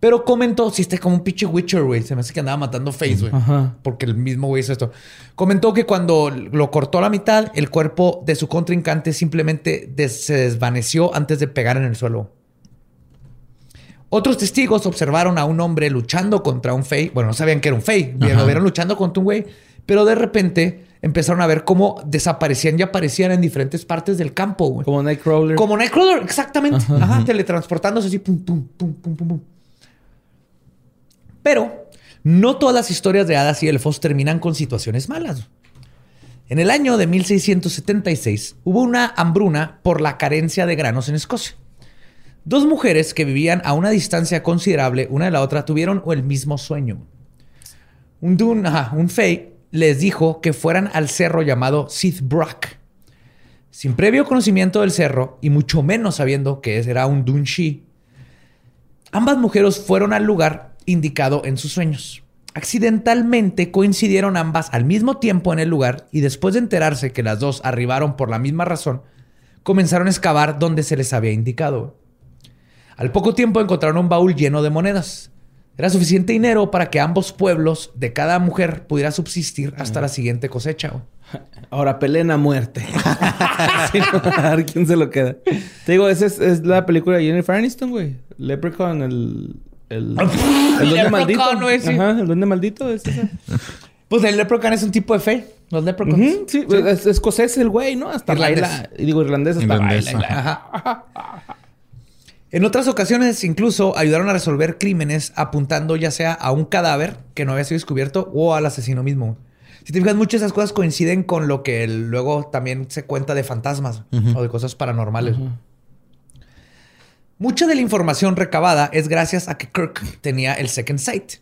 Pero comentó, si este como un pinche Witcher, güey. Se me hace que andaba matando Face, güey. Porque el mismo güey hizo esto. Comentó que cuando lo cortó a la mitad, el cuerpo de su contrincante simplemente des- se desvaneció antes de pegar en el suelo. Otros testigos observaron a un hombre luchando contra un Fey. Bueno, no sabían que era un Fey. Lo vieron luchando contra un güey. Pero de repente empezaron a ver cómo desaparecían y aparecían en diferentes partes del campo, güey. Como Nightcrawler. Como Nightcrawler, exactamente. Ajá, teletransportándose así, pum, pum, pum, pum, pum, pum. Pero no todas las historias de hadas y elfos terminan con situaciones malas. En el año de 1676 hubo una hambruna por la carencia de granos en Escocia. Dos mujeres que vivían a una distancia considerable una de la otra tuvieron el mismo sueño. Un Dun, ajá, un Fey les dijo que fueran al cerro llamado Sith Brock. Sin previo conocimiento del cerro y mucho menos sabiendo que era un Dunshi, ambas mujeres fueron al lugar indicado en sus sueños. Accidentalmente coincidieron ambas al mismo tiempo en el lugar y después de enterarse que las dos arribaron por la misma razón, comenzaron a excavar donde se les había indicado. Al poco tiempo encontraron un baúl lleno de monedas. Era suficiente dinero para que ambos pueblos de cada mujer pudiera subsistir hasta la siguiente cosecha. Ahora peleen a muerte. a ver quién se lo queda. Te digo, esa es, la película de Jennifer Aniston, güey. Leprechaun, el... El, el duende maldito. Ajá, el duende maldito es ese. Pues el Leprechaun es un tipo de fe. Los Leprechauns. sí, Es, escocés el güey, ¿no? Hasta irlandés. Y digo irlandés hasta irlandés, Ajá. En otras ocasiones incluso ayudaron a resolver crímenes apuntando ya sea a un cadáver que no había sido descubierto o al asesino mismo. Si te fijas, muchas de esas cosas coinciden con lo que luego también se cuenta de fantasmas o de cosas paranormales. Mucha de la información recabada es gracias a que Kirk tenía el Second Sight.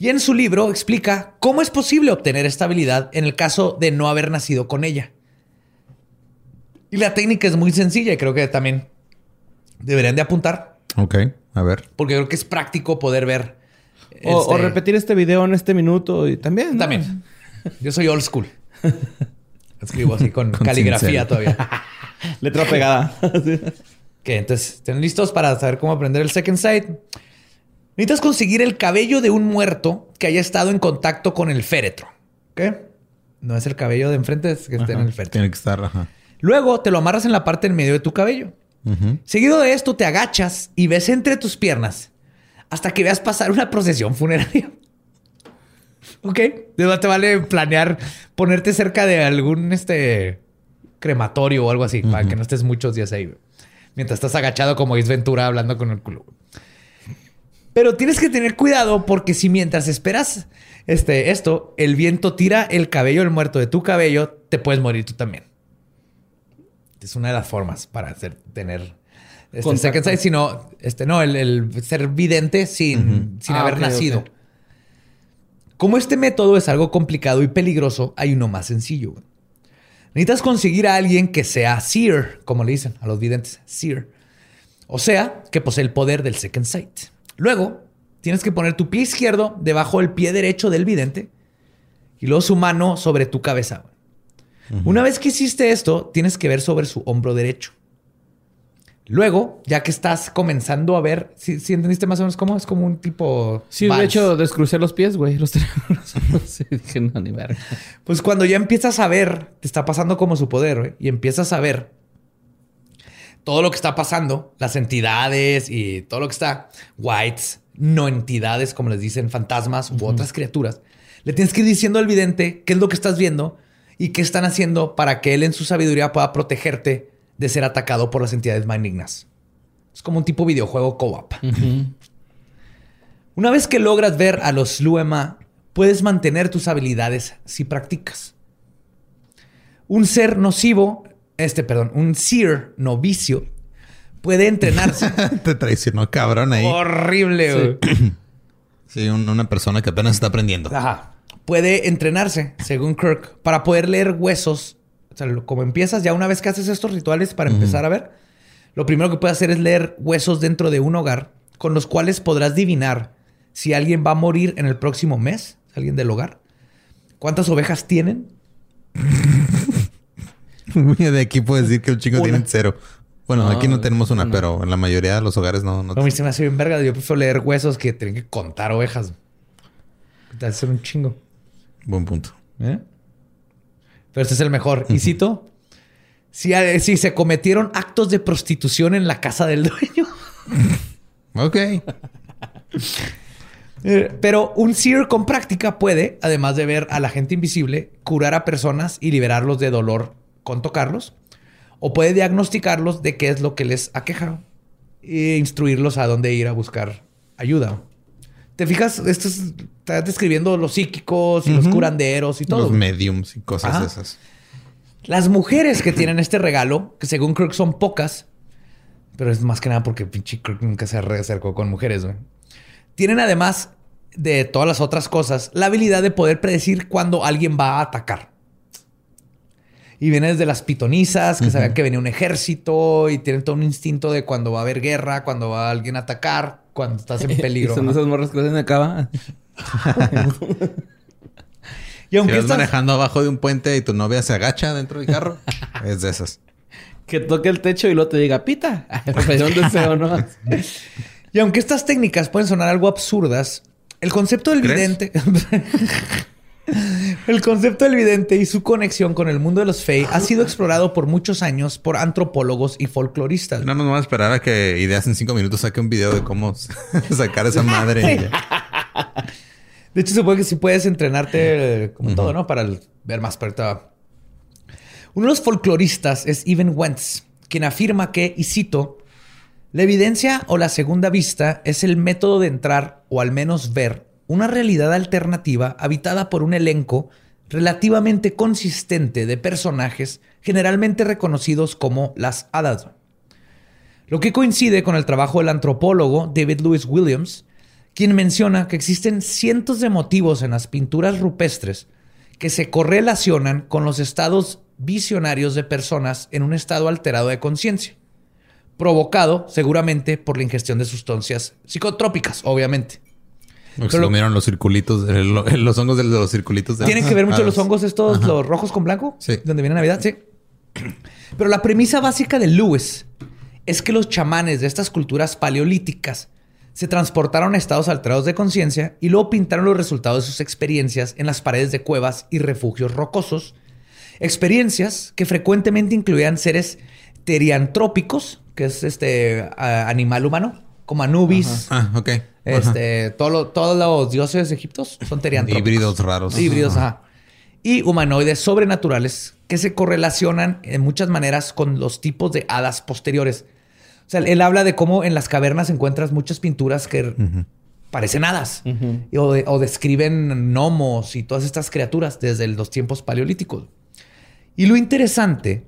Y en su libro explica cómo es posible obtener esta habilidad en el caso de no haber nacido con ella. Y la técnica es muy sencilla y creo que también deberían de apuntar. Ok, a ver. Porque creo que es práctico poder ver. O, este repetir este video en este minuto y también. También. Yo soy old school. Escribo así con, caligrafía todavía. Letra pegada. que entonces, ¿estén listos para saber cómo aprender el second sight? Necesitas conseguir el cabello de un muerto que haya estado en contacto con el féretro. ¿Ok? No es el cabello de enfrente, es que esté en el féretro. Tiene que estar, ajá. Luego te lo amarras en la parte en medio de tu cabello. Seguido de esto, te agachas y ves entre tus piernas hasta que veas pasar una procesión funeraria. ok. Te vale planear ponerte cerca de algún este crematorio o algo así, para que no estés muchos días ahí. Mientras estás agachado como Is Ventura hablando con el culo. Pero tienes que tener cuidado porque si mientras esperas este, esto, el viento tira el cabello del muerto de tu cabello, te puedes morir tú también. Es una de las formas para hacer, tener este second sight, sino este, no, el, ser vidente sin, sin ah, haber nacido. Como este método es algo complicado y peligroso, hay uno más sencillo. Necesitas conseguir a alguien que sea seer, como le dicen a los videntes, seer. O sea, que posee el poder del second sight. Luego, tienes que poner tu pie izquierdo debajo del pie derecho del vidente y luego su mano sobre tu cabeza. Una vez que hiciste esto, tienes que ver sobre su hombro derecho. Luego, ya que estás comenzando a ver, si entendiste más o menos cómo? Es como un tipo. Sí, de hecho, descrucé los pies, güey. Los sí, dije, no, ni ver. Pues cuando ya empiezas a ver, te está pasando como su poder, güey. Y empiezas a ver todo lo que está pasando, las entidades y todo lo que está, whites, no entidades, como les dicen, fantasmas u otras criaturas. Le tienes que ir diciendo al vidente qué es lo que estás viendo y qué están haciendo para que él en su sabiduría pueda protegerte de ser atacado por las entidades malignas. Es como un tipo videojuego co-op. Una vez que logras ver a los Luema, puedes mantener tus habilidades si practicas. Un ser nocivo, este, perdón, un seer novicio, puede entrenarse. Te traicionó cabrón ahí. Horrible, Sí, sí una persona que apenas está aprendiendo. Ajá puede entrenarse, según Kirk, para poder leer huesos. O sea, como empiezas, ya una vez que haces estos rituales para empezar a ver, lo primero que puedes hacer es leer huesos dentro de un hogar, con los cuales podrás adivinar si alguien va a morir en el próximo mes, alguien del hogar. ¿Cuántas ovejas tienen? de aquí puedes decir que el chico tiene cero. Bueno, aquí no tenemos una, pero en la mayoría de los hogares no. no, a mí se me hace bien verga. Yo prefiero leer huesos que tener que contar ovejas. Te hace un chingo. Buen punto. ¿Eh? Pero este es el mejor. Y cito, si, si se cometieron actos de prostitución en la casa del dueño. ok. Eh, pero un seer con práctica puede, además de ver a la gente invisible, curar a personas y liberarlos de dolor con tocarlos. O puede diagnosticarlos de qué es lo que les aqueja e instruirlos a dónde ir a buscar ayuda. ¿Te fijas? Esto está describiendo los psíquicos y los curanderos y todo. Los mediums y cosas esas. Las mujeres que tienen este regalo, que según Kirk son pocas, pero es más que nada porque pinche Kirk nunca se acercó con mujeres, güey. Tienen además de todas las otras cosas la habilidad de poder predecir cuándo alguien va a atacar. Y viene desde las pitonizas, que sabían que venía un ejército y tienen todo un instinto de cuando va a haber guerra, cuando va alguien a atacar, cuando estás en peligro. Son ¿no? esas morras que hacen acaba. Y aunque si vas estas- manejando abajo de un puente y tu novia se agacha dentro del carro, es de esas. Que toque el techo y luego te diga, pita. Un deseo, ¿no? Y aunque estas técnicas pueden sonar algo absurdas, el concepto del ¿Crees? vidente. El concepto del vidente y su conexión con el mundo de los Fey ha sido explorado por muchos años por antropólogos y folcloristas. No nos vamos a esperar a que Ideas en cinco minutos saque un video de cómo sacar esa madre. De hecho, supongo que sí puedes entrenarte eh, como todo, ¿no? Para el- ver más perto. Uno de los folcloristas es Even Wentz, quien afirma que, y cito, la evidencia o la segunda vista es el método de entrar o al menos ver una realidad alternativa habitada por un elenco relativamente consistente de personajes generalmente reconocidos como las hadas. Lo que coincide con el trabajo del antropólogo David Lewis Williams, quien menciona que existen cientos de motivos en las pinturas rupestres que se correlacionan con los estados visionarios de personas en un estado alterado de conciencia, provocado seguramente por la ingestión de sustancias psicotrópicas, obviamente. Se Pero- comieron los circulitos, el- los hongos de los circulitos. De Tienen que ver mucho los hongos estos, los rojos con blanco, Sí. donde viene Navidad, sí. Pero la premisa básica de Lewis es que los chamanes de estas culturas paleolíticas se transportaron a estados alterados de conciencia y luego pintaron los resultados de sus experiencias en las paredes de cuevas y refugios rocosos. Experiencias que frecuentemente incluían seres teriantrópicos, que es este animal humano, como Anubis, Ah, ok. Este, todo lo- todos los dioses egiptos son teriantrópicos. Híbridos raros. Híbridos, Ajá. ajá. Y humanoides sobrenaturales que se correlacionan en muchas maneras con los tipos de hadas posteriores. O sea, él habla de cómo en las cavernas encuentras muchas pinturas que parecen hadas o, de- o describen gnomos y todas estas criaturas desde los tiempos paleolíticos. Y lo interesante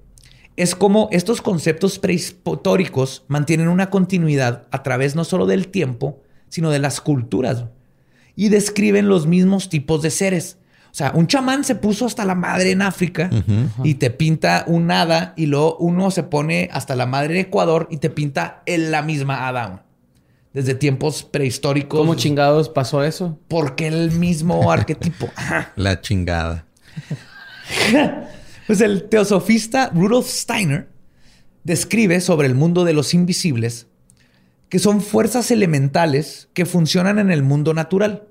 es cómo estos conceptos prehistóricos mantienen una continuidad a través no solo del tiempo, sino de las culturas. Y describen los mismos tipos de seres. O sea, un chamán se puso hasta la madre en África y te pinta un hada y luego uno se pone hasta la madre en Ecuador y te pinta en la misma hada. Desde tiempos prehistóricos. ¿Cómo chingados pasó eso? Porque el mismo arquetipo. La chingada. Pues el teosofista Rudolf Steiner describe sobre el mundo de los invisibles que son fuerzas elementales que funcionan en el mundo natural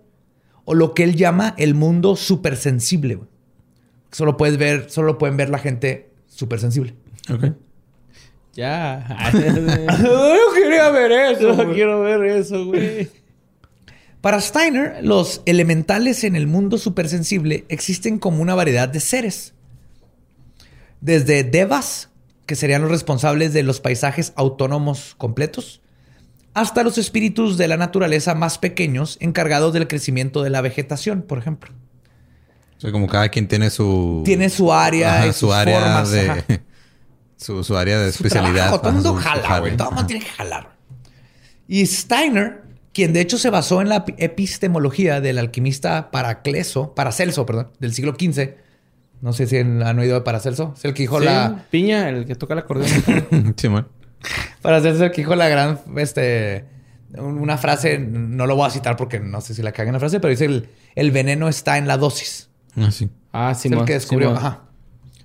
o lo que él llama el mundo supersensible. güey. Solo puedes ver, solo pueden ver la gente supersensible. Ok. Ya. Yo quería ver eso. Yo quiero ver eso, güey. Para Steiner, los elementales en el mundo supersensible existen como una variedad de seres. Desde devas, que serían los responsables de los paisajes autónomos completos, hasta los espíritus de la naturaleza más pequeños encargados del crecimiento de la vegetación, por ejemplo. O sea, como cada quien tiene su... Tiene su área, Ajá, y su sus área formas, de... ajá. Su, su área de Su especialidad. trabajo, Todo el mundo jala, güey. Todo el mundo tiene que jalar. Y Steiner, quien de hecho se basó en la epistemología del alquimista Paracleso, Paracelso, perdón, del siglo XV. No sé si han oído de Paracelso. Es el que dijo Sí, la... Piña, el que toca el acordeón. Sí, man. Paracelso es el que dijo la gran... Este, una frase, no lo voy a citar porque no sé si la cagan la frase, pero dice el, el veneno está en la dosis. Ah, sí. ah, Es sí, el que descubrió. Ajá.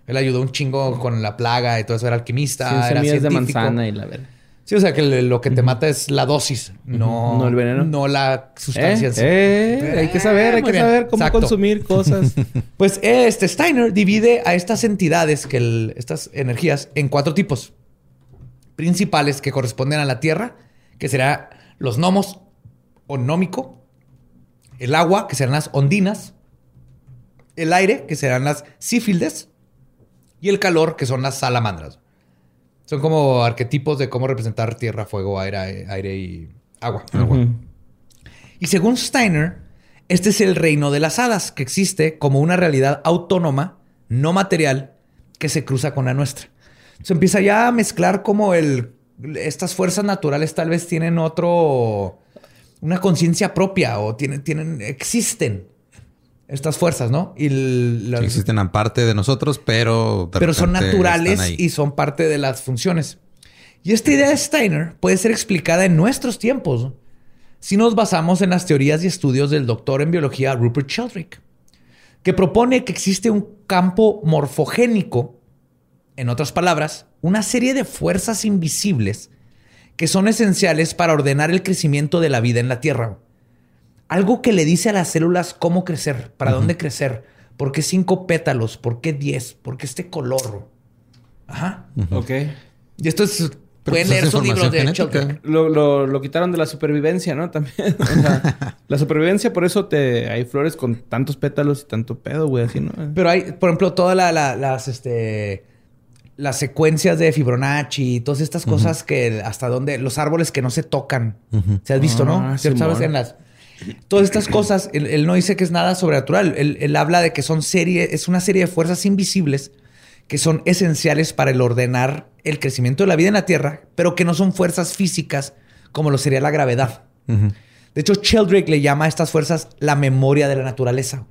Él ayudó un chingo con la plaga y todo eso. Era alquimista, Sin era semillas de científico. manzana y la verdad. Sí, o sea que lo que te mata es la dosis, no, No el veneno. No la sustancia. Eh, en sí. eh, hay que saber, hay Muy que bien. saber cómo Exacto. consumir cosas. Pues este Steiner divide a estas entidades, que el- estas energías, en cuatro tipos principales que corresponden a la tierra, que será los gnomos o gnómico, el agua, que serán las ondinas, el aire, que serán las sífildes, y el calor, que son las salamandras. Son como arquetipos de cómo representar tierra, fuego, aire, aire y agua. Y según Steiner, este es el reino de las hadas, que existe como una realidad autónoma, no material que se cruza con la nuestra. Se empieza ya a mezclar como el estas fuerzas naturales tal vez tienen otro una conciencia propia o tienen tienen existen estas fuerzas, ¿no? Y existen aparte de nosotros, pero pero son naturales y son parte de las funciones. Y esta idea de Steiner puede ser explicada en nuestros tiempos si nos basamos en las teorías y estudios del doctor en biología Rupert Sheldrake, que propone que existe un campo morfogénico, en otras palabras, una serie de fuerzas invisibles que son esenciales para ordenar el crecimiento de la vida en la Tierra. Algo que le dice a las células cómo crecer, para dónde crecer, por qué cinco pétalos, por qué diez, por qué este color. Ajá. Ok. Y esto es Pueden pues leer sus libros de Lo, lo, quitaron de la supervivencia, ¿no? También. la supervivencia, por eso te hay flores con tantos pétalos y tanto pedo, güey, así, ¿no? Pero hay, por ejemplo, todas las, este, las secuencias de Fibonacci y todas estas cosas que hasta donde los árboles que no se tocan. Se has visto, ¿no? Ah, ¿Sabes? En las todas estas cosas, él, no dice que es nada sobrenatural. Él, él habla de que son serie, es una serie de fuerzas invisibles que son esenciales para el ordenar el crecimiento de la vida en la Tierra, pero que no son fuerzas físicas como lo sería la gravedad. De hecho, Sheldrake le llama a estas fuerzas la memoria de la naturaleza.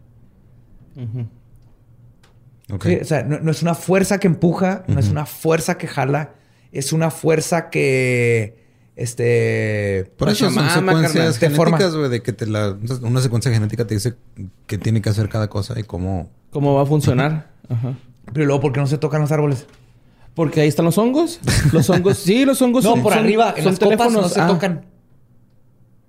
O sea, no, es una fuerza que empuja, no es una fuerza que jala, es una fuerza que este por eso son secuencias genéticas güey de que te la, una secuencia genética te dice qué tiene que hacer cada cosa y cómo cómo va a funcionar Ajá. Pero luego, ¿por qué no se tocan los árboles? Porque ahí están los hongos. Los hongos, sí, los hongos no, por arriba, en las copas no se ah. tocan.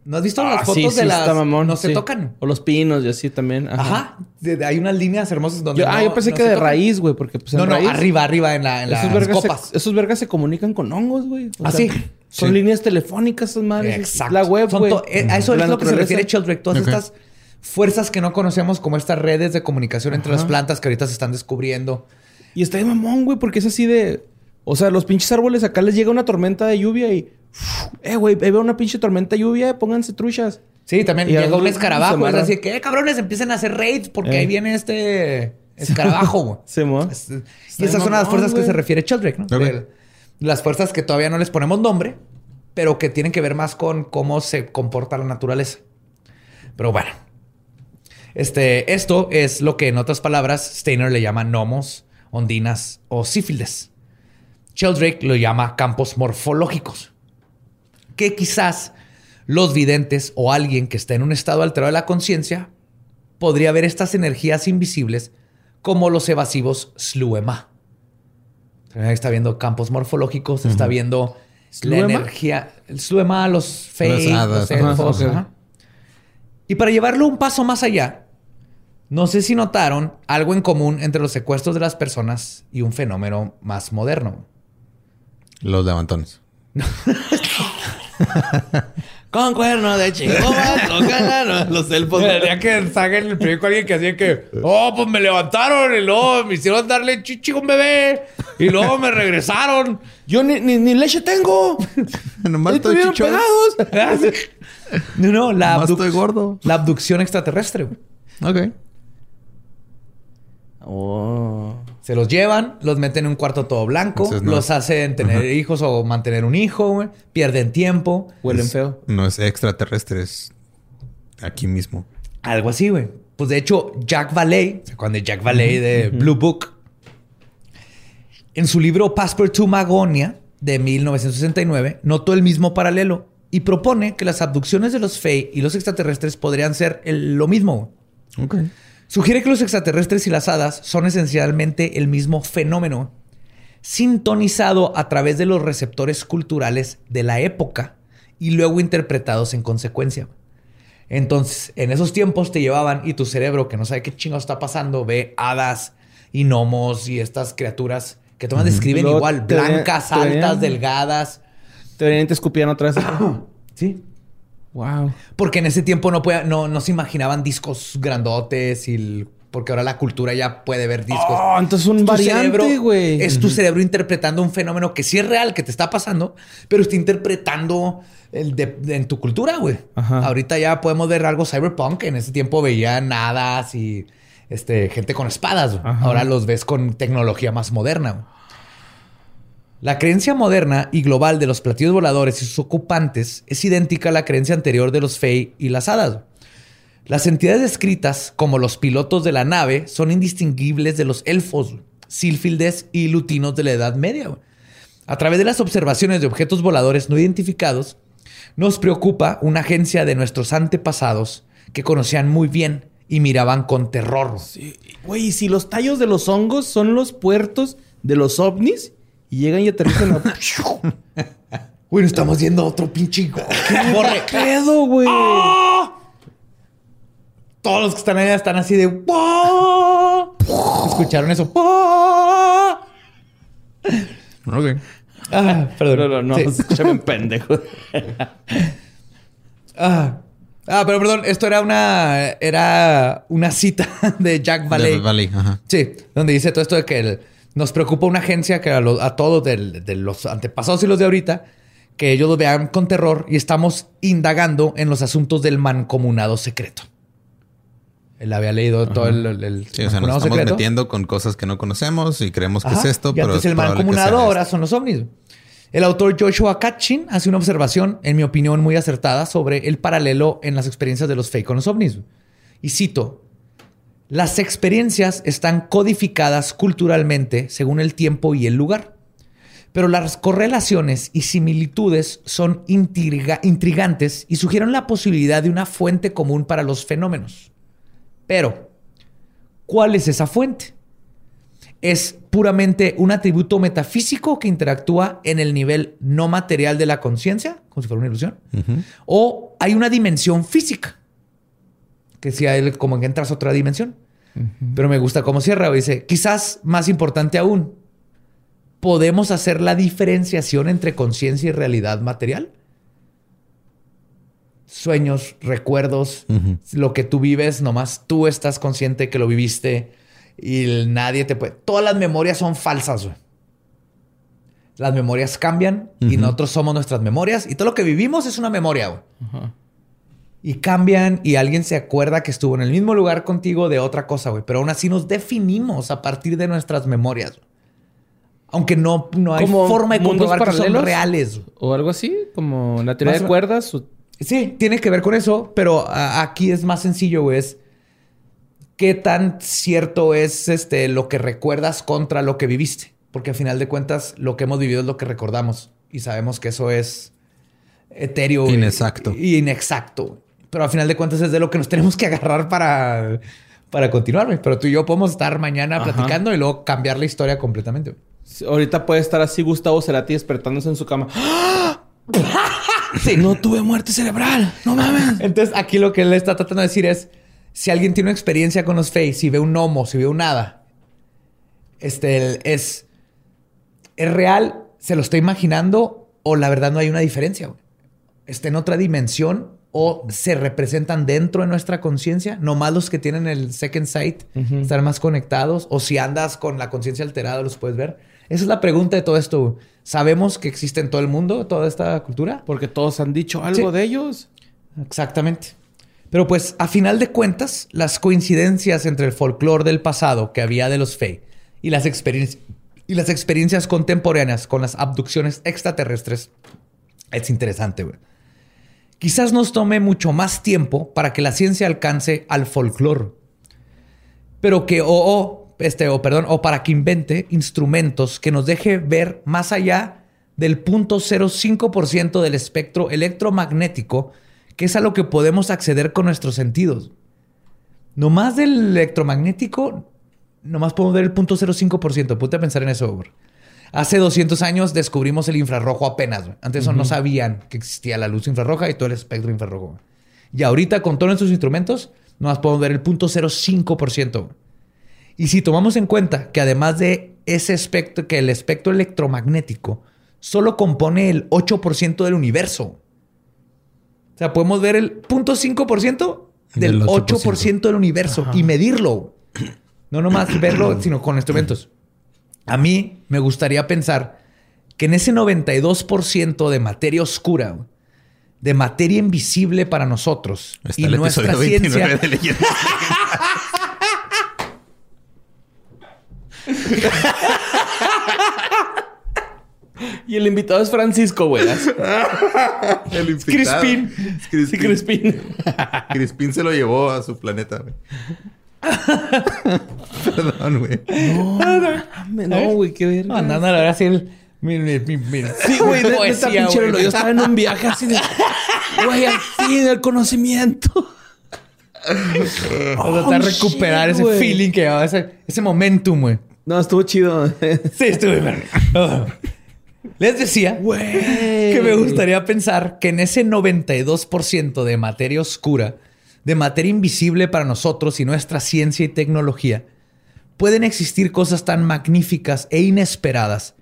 ¿No has visto las ah, fotos de las no se tocan? O los pinos y así también. Ajá. hay unas líneas hermosas donde Ah, yo pensé que de raíz, güey, porque pues No, no, arriba, arriba en, la, en las copas. esos vergas se comunican con hongos, güey. ah, sí. Son líneas telefónicas, esas madres. Exacto. La web, güey. Eh, a eso es lo que se refiere Sheldrake. Todas estas fuerzas que no conocemos como estas redes de comunicación entre las plantas que ahorita se están descubriendo. Y está de mamón, güey, porque es así de. O sea, los pinches árboles acá les llega una tormenta de lluvia y. eh, güey, ahí veo una pinche tormenta lluvia, pónganse truchas. Sí, también llega un escarabajo. Es así que, eh, cabrones, empiecen a hacer raids porque ahí eh. viene este escarabajo, güey. Se y esas son las fuerzas que se refiere Sheldrake, ¿no? las fuerzas que todavía no les ponemos nombre, pero que tienen que ver más con cómo se comporta la naturaleza. Pero bueno. Este, esto es lo que en otras palabras Steiner le llama gnomos ondinas o sífilis. Sheldrake lo llama campos morfológicos, que quizás los videntes o alguien que está en un estado alterado de la conciencia podría ver estas energías invisibles como los evasivos Sluema. Está viendo campos morfológicos, está viendo la energía. El Sluema, los Fey, los elfos. Y para llevarlo un paso más allá, no sé si notaron algo en común entre los secuestros de las personas y un fenómeno más moderno. Los levantones. Con cuerno de chico, los elfos. Tendría que salgan el periódico alguien que hacía que, oh, pues me levantaron y luego me hicieron darle chichi a un bebé y luego me regresaron. Yo ni, ni, leche tengo. Nomás estoy pegados. no, no, la, estoy gordo. la abducción extraterrestre. Ok. Oh. Se los llevan, los meten en un cuarto todo blanco, los hacen tener hijos o mantener un hijo, Pierden tiempo. Huelen feo. No es extraterrestre, es aquí mismo. Algo así, güey. Pues de hecho, Jack Valley, cuando Jack Valley de Blue Book, en su libro Passport to Magonia de 1969, notó el mismo paralelo y propone que las abducciones de los Fey y los extraterrestres podrían ser lo mismo. Ok. Sugiere que los extraterrestres y las hadas son esencialmente el mismo fenómeno, sintonizado a través de los receptores culturales de la época y luego interpretados en consecuencia. Entonces, en esos tiempos te llevaban y tu cerebro, que no sabe qué chingo está pasando, ve hadas y gnomos y estas criaturas que toman describen igual, blancas, altas, delgadas. Te venían y te escupían otra vez. sí. Wow. Porque en ese tiempo no, no, no se imaginaban discos grandotes y porque ahora la cultura ya puede ver discos. Oh, entonces un variante, güey. Es tu cerebro interpretando un fenómeno que sí es real, que te está pasando, pero está interpretando el de, en tu cultura, güey. Ahorita ya podemos ver algo cyberpunk. En ese tiempo veían hadas y este, gente con espadas. Ahora los ves con tecnología más moderna. La creencia moderna y global de los platillos voladores y sus ocupantes es idéntica a la creencia anterior de los Fey y las hadas. Las entidades descritas como los pilotos de la nave son indistinguibles de los elfos, sílfides y lutinos de la Edad Media. A través de las observaciones de objetos voladores no identificados, nos preocupa una agencia de nuestros antepasados que conocían muy bien y miraban con terror. Güey, ¿y si los tallos de los hongos son los puertos de los ovnis y llegan y aterrizan a... Bueno, estamos viendo otro pinche... ¿Qué pedo, güey? ¡Ah! Todos los que están allá están así de... ¿Escucharon eso? Ok. Ah, perdón. No, no, no. Escúchame pendejo. ah. Ah, pero perdón, esto era una era una cita de Jack Valley. Valley ajá. Sí, donde dice todo esto de que nos preocupa una agencia que a, todos de, los antepasados y los de ahorita, que ellos lo vean con terror y estamos indagando en los asuntos del mancomunado secreto. Él había leído todo el, el, sí, o sea, nos estamos metiendo con cosas que no conocemos y creemos que es esto, pero entonces el mancomunado ahora son los ovnis. El autor Joshua Katchin hace una observación, en mi opinión, muy acertada sobre el paralelo en las experiencias de los fake con los ovnis. Y cito, las experiencias están codificadas culturalmente según el tiempo y el lugar, pero las correlaciones y similitudes son intrigantes y sugieren la posibilidad de una fuente común para los fenómenos. Pero, ¿cuál es esa fuente? es puramente un atributo metafísico que interactúa en el nivel no material de la conciencia, como si fuera una ilusión, o hay una dimensión física, que si hay como que entras a otra dimensión. Pero me gusta cómo cierra, dice, quizás más importante aún, ¿podemos hacer la diferenciación entre conciencia y realidad material? Sueños, recuerdos, lo que tú vives, nomás tú estás consciente que lo viviste y nadie te puede. Todas las memorias son falsas, güey. Las memorias cambian y nosotros somos nuestras memorias y todo lo que vivimos es una memoria, güey. Y cambian y alguien se acuerda que estuvo en el mismo lugar contigo de otra cosa, güey. Pero aún así nos definimos a partir de nuestras memorias. Aunque no, no hay forma de comprobar que son reales. O algo así, como la teoría de cuerdas. Sí, tiene que ver con eso, pero aquí es más sencillo, güey. Es qué tan cierto es este, lo que recuerdas contra lo que viviste. Porque al final de cuentas, lo que hemos vivido es lo que recordamos. Y sabemos que eso es etéreo. Inexacto. Y, inexacto. Pero al final de cuentas es de lo que nos tenemos que agarrar para, para continuar. Pero tú y yo podemos estar mañana platicando y luego cambiar la historia completamente. Ahorita puede estar así Gustavo Cerati despertándose en su cama. sí. No tuve muerte cerebral. No mames. Entonces aquí lo que él está tratando de decir es si alguien tiene una experiencia con los Fae, si ve un gnomo, si ve un nada, este, es, es real, se lo está imaginando o la verdad no hay una diferencia. Está en otra dimensión o se representan dentro de nuestra conciencia, nomás los que tienen el second sight estar más conectados o si andas con la conciencia alterada los puedes ver. Esa es la pregunta de todo esto. ¿Sabemos que existe en todo el mundo toda esta cultura? Porque todos han dicho algo de ellos. Exactamente. Pero pues a final de cuentas, las coincidencias entre el folclore del pasado que había de los Fey y las, y las experiencias contemporáneas con las abducciones extraterrestres es interesante. Quizás nos tome mucho más tiempo para que la ciencia alcance al folclore, pero que o, este, o perdón, o para que invente instrumentos que nos deje ver más allá del 0.05% del espectro electromagnético que es a lo que podemos acceder con nuestros sentidos. No más del electromagnético, nomás podemos ver el 0.05%. Ponte a pensar en eso. Hace 200 años descubrimos el infrarrojo apenas. Antes eso no sabían que existía la luz infrarroja y todo el espectro infrarrojo. Y ahorita con todos nuestros instrumentos, nomás podemos ver el 0.05%. Y si tomamos en cuenta que además de ese espectro, que el espectro electromagnético solo compone el 8% del universo. O sea, podemos ver el 0.5% del, 8%. del universo y medirlo. No nomás verlo, sino con instrumentos. A mí me gustaría pensar que en ese 92% de materia oscura, de materia invisible para nosotros y nuestra ciencia. y el invitado es Francisco, güey. El invitado. Crispín. Crispín. Sí, Crispín. Crispín se lo llevó a su planeta, güey. Perdón, güey. No, güey, qué verga. Andando a la hora así el... Sí, güey, de, de esta pinche. Yo estaba en un viaje así de... Güey, al fin, el conocimiento. O sea, está a recuperar ese feeling que llevaba, ese, ese momentum, güey. No, estuvo chido. Sí, estuve. Les decía que me gustaría pensar que en ese 92% de materia oscura, de materia invisible para nosotros y nuestra ciencia y tecnología, pueden existir cosas tan magníficas e inesperadas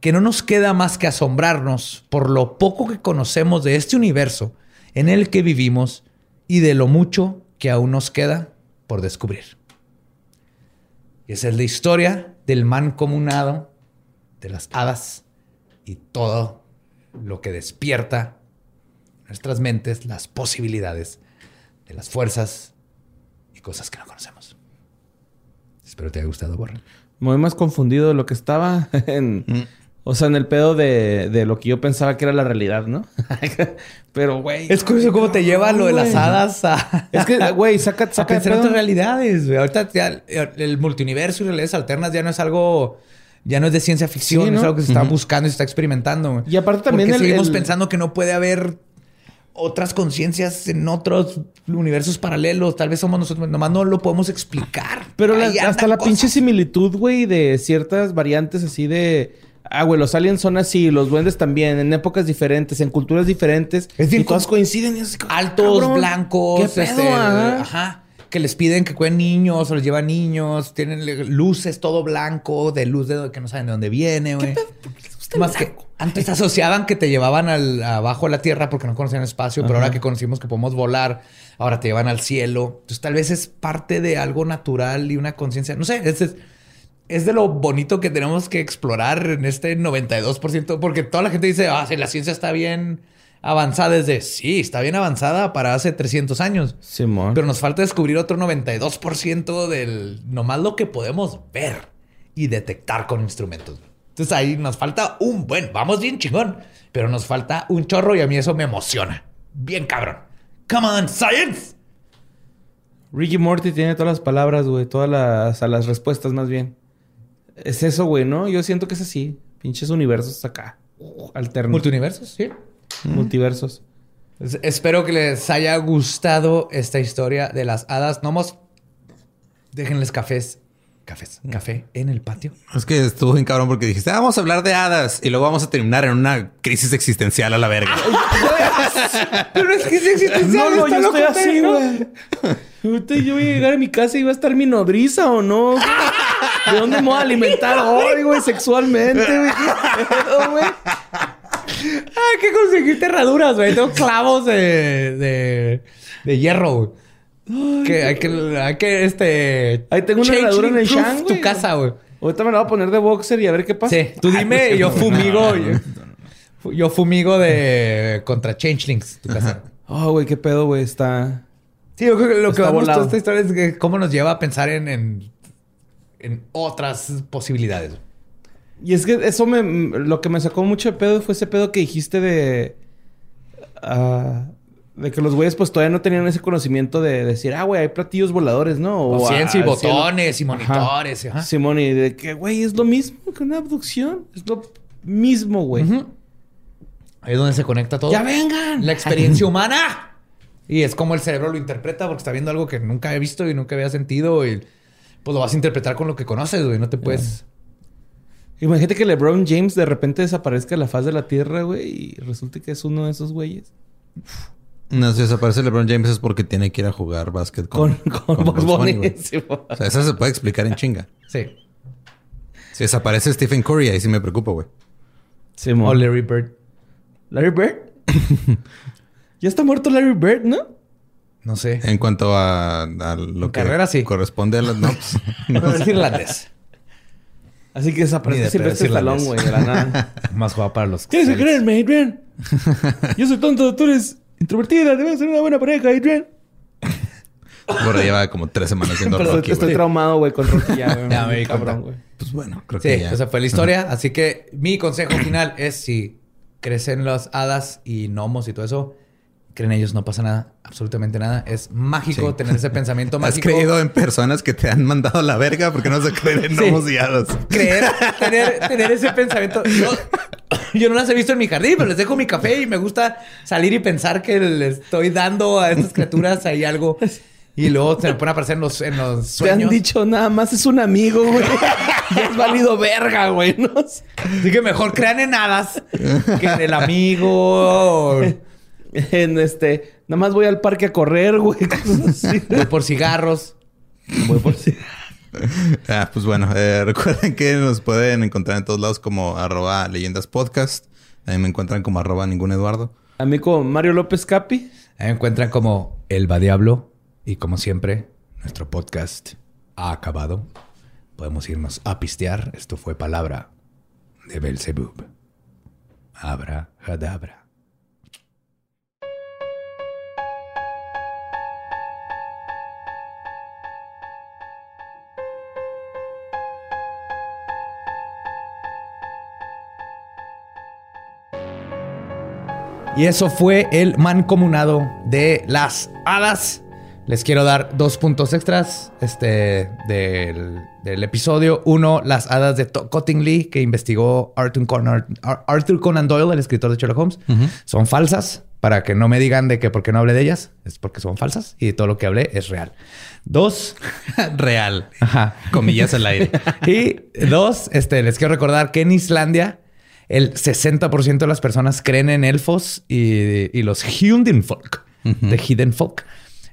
que no nos queda más que asombrarnos por lo poco que conocemos de este universo en el que vivimos y de lo mucho que aún nos queda por descubrir. Y esa es la historia del mancomunado, de las hadas y todo lo que despierta nuestras mentes las posibilidades de las fuerzas y cosas que no conocemos. Espero te haya gustado, Borra. Me voy más confundido de lo que estaba en... O sea, en el pedo de, de lo que yo pensaba que era la realidad, ¿no? Pero, güey... Es curioso cómo te lleva lo de las hadas a... Es que, güey, saca, a saca de pensar en otras realidades. güey. Ahorita ya el, multiuniverso y realidades alternas ya no es algo, ya no es de ciencia ficción, Sí, ¿no? es algo que se está buscando y se está experimentando. güey. Y aparte también Porque el- seguimos el- pensando que no puede haber otras conciencias en otros universos paralelos. Tal vez somos nosotros, nomás no lo podemos explicar. Pero la- hasta la cosas. pinche similitud, güey, de ciertas variantes así de... Ah, güey, los aliens son así, los duendes también, en épocas diferentes, en culturas diferentes. Es todas como- coinciden. Y es altos, cabrón, blancos, ¿Qué pedo? este, Ajá. ajá, que les piden que cuiden niños o les llevan niños, tienen luces todo blanco, de luz de que no saben de dónde viene, güey. Más que antes asociaban que te llevaban al, abajo de la tierra porque no conocían el espacio, pero ahora que conocimos que podemos volar, ahora te llevan al cielo. Entonces tal vez es parte de algo natural y una conciencia. No sé, es, es, es de lo bonito que tenemos que explorar en este 92%, porque toda la gente dice, ah, sí, la ciencia está bien avanzada desde, sí, está bien avanzada para hace 300 años. Simón. Pero nos falta descubrir otro 92% del nomás lo que podemos ver y detectar con instrumentos. Entonces ahí nos falta un buen, vamos bien chingón, pero nos falta un chorro y a mí eso me emociona. Bien cabrón. Come on, science. Ricky Morty tiene todas las palabras, güey. Todas las, a las respuestas, más bien. Es eso, güey, ¿no? Yo siento que es así. Pinches universos acá. Alternos. Multiuniversos, sí. Multiversos. Es- Espero que les haya gustado esta historia de las hadas gnomos. Déjenles cafés. Cafés. Café en el patio. Es que estuvo bien cabrón porque dijiste, "Ah, vamos a hablar de hadas y luego vamos a terminar en una crisis existencial a la verga. Pero es que es existencial. No, no, yo estoy así, güey. Ahorita yo voy a llegar a mi casa y va a estar mi nodriza o no. ¿De dónde me voy a alimentar hoy, güey? Sexualmente, güey. ¿Qué? Hay que conseguir herraduras, güey. Tengo clavos de, de, de hierro, güey. Que hay que, hay que, este... Ahí tengo una herradura en el Shang, tu casa, güey. Ahorita me la voy a poner de boxer y a ver qué pasa. Sí, tú dime yo fumigo. yo, yo fumigo de... Contra changelings, tu casa. Oh, güey, qué pedo, güey. Está... Sí, yo creo que lo que me gustó esta historia es que cómo nos lleva a pensar en, en, en otras posibilidades. Y es que eso me... Lo que me sacó mucho de pedo fue ese pedo que dijiste de... ah, de que los güeyes pues todavía no tenían ese conocimiento de decir... Ah, güey, hay platillos voladores, ¿no? O a- ciencia y cielo. botones y Ajá. monitores. Ajá. Simón, y de que, güey, es lo mismo que una abducción. Es lo mismo, güey. Ahí es donde se conecta todo. ¡Ya vengan! La experiencia humana. Y es como el cerebro lo interpreta porque está viendo algo que nunca he visto y nunca había sentido. Y pues lo vas a interpretar con lo que conoces, güey. No te puedes. Imagínate que LeBron James de repente desaparezca de la faz de la Tierra, güey, y resulte que es uno de esos güeyes. No, si desaparece LeBron James es porque tiene que ir a jugar básquet Con, con, con, con Bugs Bugs Bunny, Bunny. güey. Simón. O sea, eso se puede explicar en chinga. Sí. Si desaparece Stephen Curry, ahí sí me preocupa, güey. Simón. O Larry Bird. ¿Larry Bird? ya está muerto Larry Bird, ¿no? No sé. En cuanto a, a lo En que carrera, sí. corresponde a las... No, pues, No, es irlandés. Así que desaparece de siempre este es talón, güey, de la nada. Más jugado para los. Que Celtics. creerme, Adrian. Yo soy tonto, tú eres introvertida, debes ser una buena pareja, Adrian. Ahora lleva como tres semanas haciendo Pero Rocky, estoy traumado, güey, con Rocky ya, güey. Ya me di cabrón, cuenta. güey. Pues bueno, creo Sí, que ya. esa fue la historia. Así que mi consejo final es si crecen las hadas y gnomos y todo eso, creen ellos, no pasa nada, absolutamente nada. Es mágico Sí. tener ese pensamiento ¿Has mágico. creído en personas que te han mandado a la verga? porque no se creen en gnomos y hadas? creer, tener, tener ese pensamiento. Yo, yo no las he visto en mi jardín, pero les dejo mi café y me gusta salir y pensar que le estoy dando a estas criaturas ahí algo. Y luego se me pone a aparecer en los, en los Te han sueños. dicho nada más es un amigo, güey. ya es válido verga, güey, ¿no? Así que mejor crean en hadas que en el amigo. En este, nada más voy al parque a correr, güey. Voy por cigarros. Voy por si. Ah, pues bueno, eh, recuerden que nos pueden encontrar en todos lados como arroba leyendas podcast. Ahí me encuentran como arroba ningún Eduardo. A mí como Mario López Capi. Ahí me encuentran como El Va Diablo. Y como siempre, nuestro podcast ha acabado. Podemos irnos a pistear. Esto fue palabra de Belzebub. Abra, hadabra. Y eso fue el mancomunado de las hadas. Les quiero dar dos puntos extras este, del, del episodio. Uno, las hadas de Cottingley, que investigó Arthur Conan, Ar- Arthur Conan Doyle, el escritor de Sherlock Holmes. Son falsas. Para que no me digan de que por qué no hablé de ellas, es porque son falsas y todo lo que hablé es real. Dos, Real. Ajá. Comillas al aire. Y dos, este, les quiero recordar que en Islandia el 60% de las personas creen en elfos y, y los Hundenfolk, de Hidden Folk.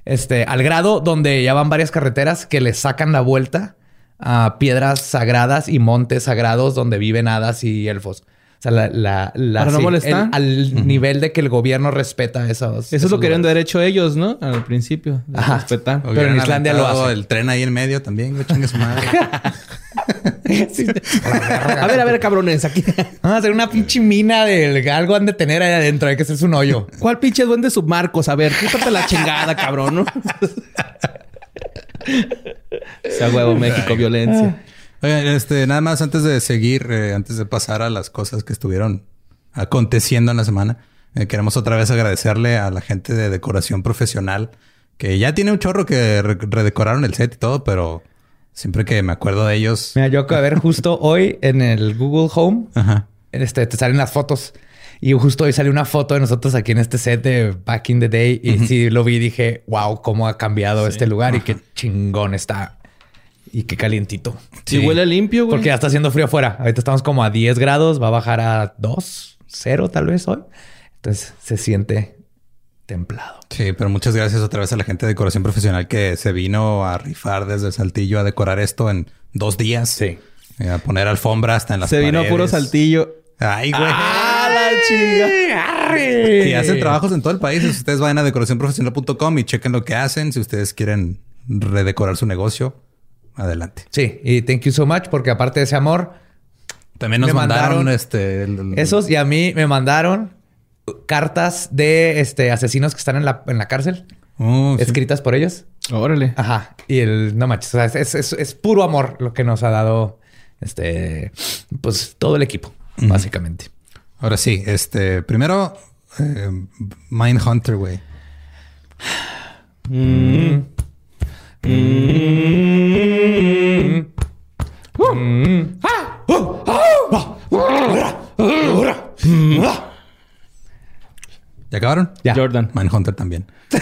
Este, al grado donde ya van varias carreteras que le sacan la vuelta a piedras sagradas y montes sagrados donde viven hadas y elfos. O sea, la, la, la- Para no molestar. el- al nivel de que el gobierno respeta esos. Eso es lo que querían de haber hecho ellos, ¿no? Al principio. respetar. Pero en Islandia lo hacen. El tren ahí en medio también, güey, chingue A ver, a ver, cabrones, aquí. Vamos a hacer una pinche mina de algo han de tener ahí adentro. Hay que hacerse un hoyo. ¿Cuál pinche duende submarcos? A ver, quítate la chingada, cabrón, ¿no? Sea huevo, México, violencia. Oigan, este, nada más antes de seguir, eh, antes de pasar a las cosas que estuvieron aconteciendo en la semana, eh, queremos otra vez agradecerle a la gente de decoración profesional que ya tiene un chorro que re- redecoraron el set y todo, pero siempre que me acuerdo de ellos. Mira, yo acabo de ver justo hoy en el Google Home, Ajá. este, te salen las fotos. Y justo hoy salió una foto de nosotros aquí en este set de Back in the Day. Y sí lo vi y dije, wow, cómo ha cambiado este lugar y qué chingón está. Y qué calientito. Si huele limpio, güey. Porque ya está haciendo frío afuera. Ahorita estamos como a 10 grados, va a bajar a 2, 0 tal vez hoy. Entonces se siente templado. Sí, pero muchas gracias otra vez a la gente de decoración profesional que se vino a rifar desde Saltillo a decorar esto en dos días. Sí. A poner alfombra hasta en las Se vino a puro saltillo. Ay, güey. ¡Ah, la chinga! Y hacen trabajos en todo el país. Si ustedes vayan a decoracionprofesional.com y chequen lo que hacen. Si ustedes quieren redecorar su negocio, adelante. Sí, y thank you so much porque aparte de ese amor, También nos mandaron, mandaron este... el- el- esos y a mí me mandaron cartas de este asesinos que están en la, en la cárcel, Oh, sí. escritas por ellos. Órale. Ajá. Y el no manches, o sea, es, es- es puro amor lo que nos ha dado este pues todo el equipo, básicamente. Ahora sí, este... Primero, eh, Mindhunter, güey. ¿Ya acabaron? Ya. Jordan. Mindhunter también.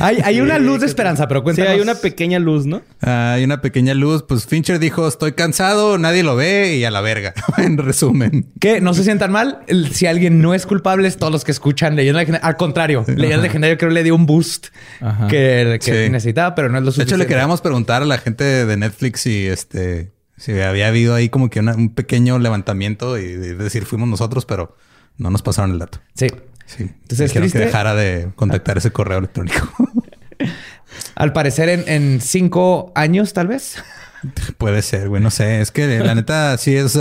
Hay, hay una luz de esperanza, pero Sí, cuéntanos. hay una pequeña luz, ¿no? Ah, hay una pequeña luz. Pues Fincher dijo, estoy cansado, nadie lo ve y a la verga. en resumen. Que no se sientan mal. Si alguien no es culpable, es todos los que escuchan Leyenda Legendaria. Al contrario, Leyenda Legendaria creo que le dio un boost Ajá. que, que Sí. necesitaba, pero no es lo De hecho, suficiente. le queríamos preguntar a la gente de Netflix si este si había habido ahí como que una- un pequeño levantamiento y de decir fuimos nosotros, pero no nos pasaron el dato. Sí. Sí. Entonces, ¿triste? que dejara de contactar ese correo electrónico. Al parecer, en, en cinco años, tal vez. Puede ser, güey, no sé. Es que la neta sí es.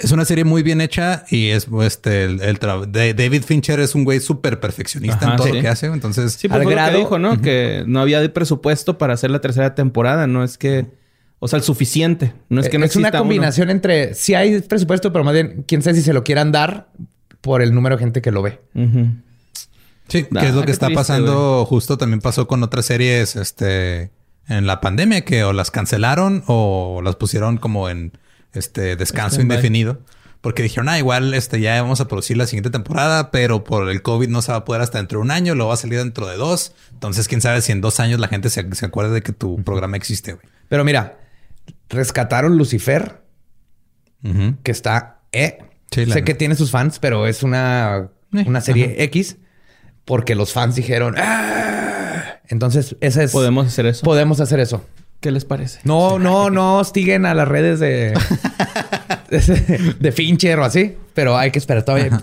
Es una serie muy bien hecha y es este el, el de- David Fincher es un güey súper perfeccionista Ajá, en todo sí. lo que hace. Entonces, Sí, pues Al lo que grado- dijo, ¿no? Que no había de presupuesto para hacer la tercera temporada. No es que... O sea, el suficiente. No es que no es una uno. combinación entre si hay presupuesto, pero más bien quién sabe si se lo quieran dar por el número de gente que lo ve. Sí, Nah, que es lo que está triste, pasando. Justo también pasó con otras series, este, en la pandemia que o las cancelaron o las pusieron como en este descanso indefinido. Porque dijeron, ah, igual este, ya vamos a producir la siguiente temporada, pero por el COVID no se va a poder hasta dentro de un año, lo va a salir dentro de dos. Entonces, quién sabe si en dos años la gente se, se acuerda de que tu programa existe, güey. Pero mira, rescataron Lucifer, que está eh. Sí, sé que tiene sus fans, pero es una, Eh, una serie X porque los fans dijeron, "Ah". entonces esa es Podemos hacer eso. podemos hacer eso. ¿Qué les parece? No, no, no hostiguen a las redes de, de Fincher o así, pero hay que esperar todavía.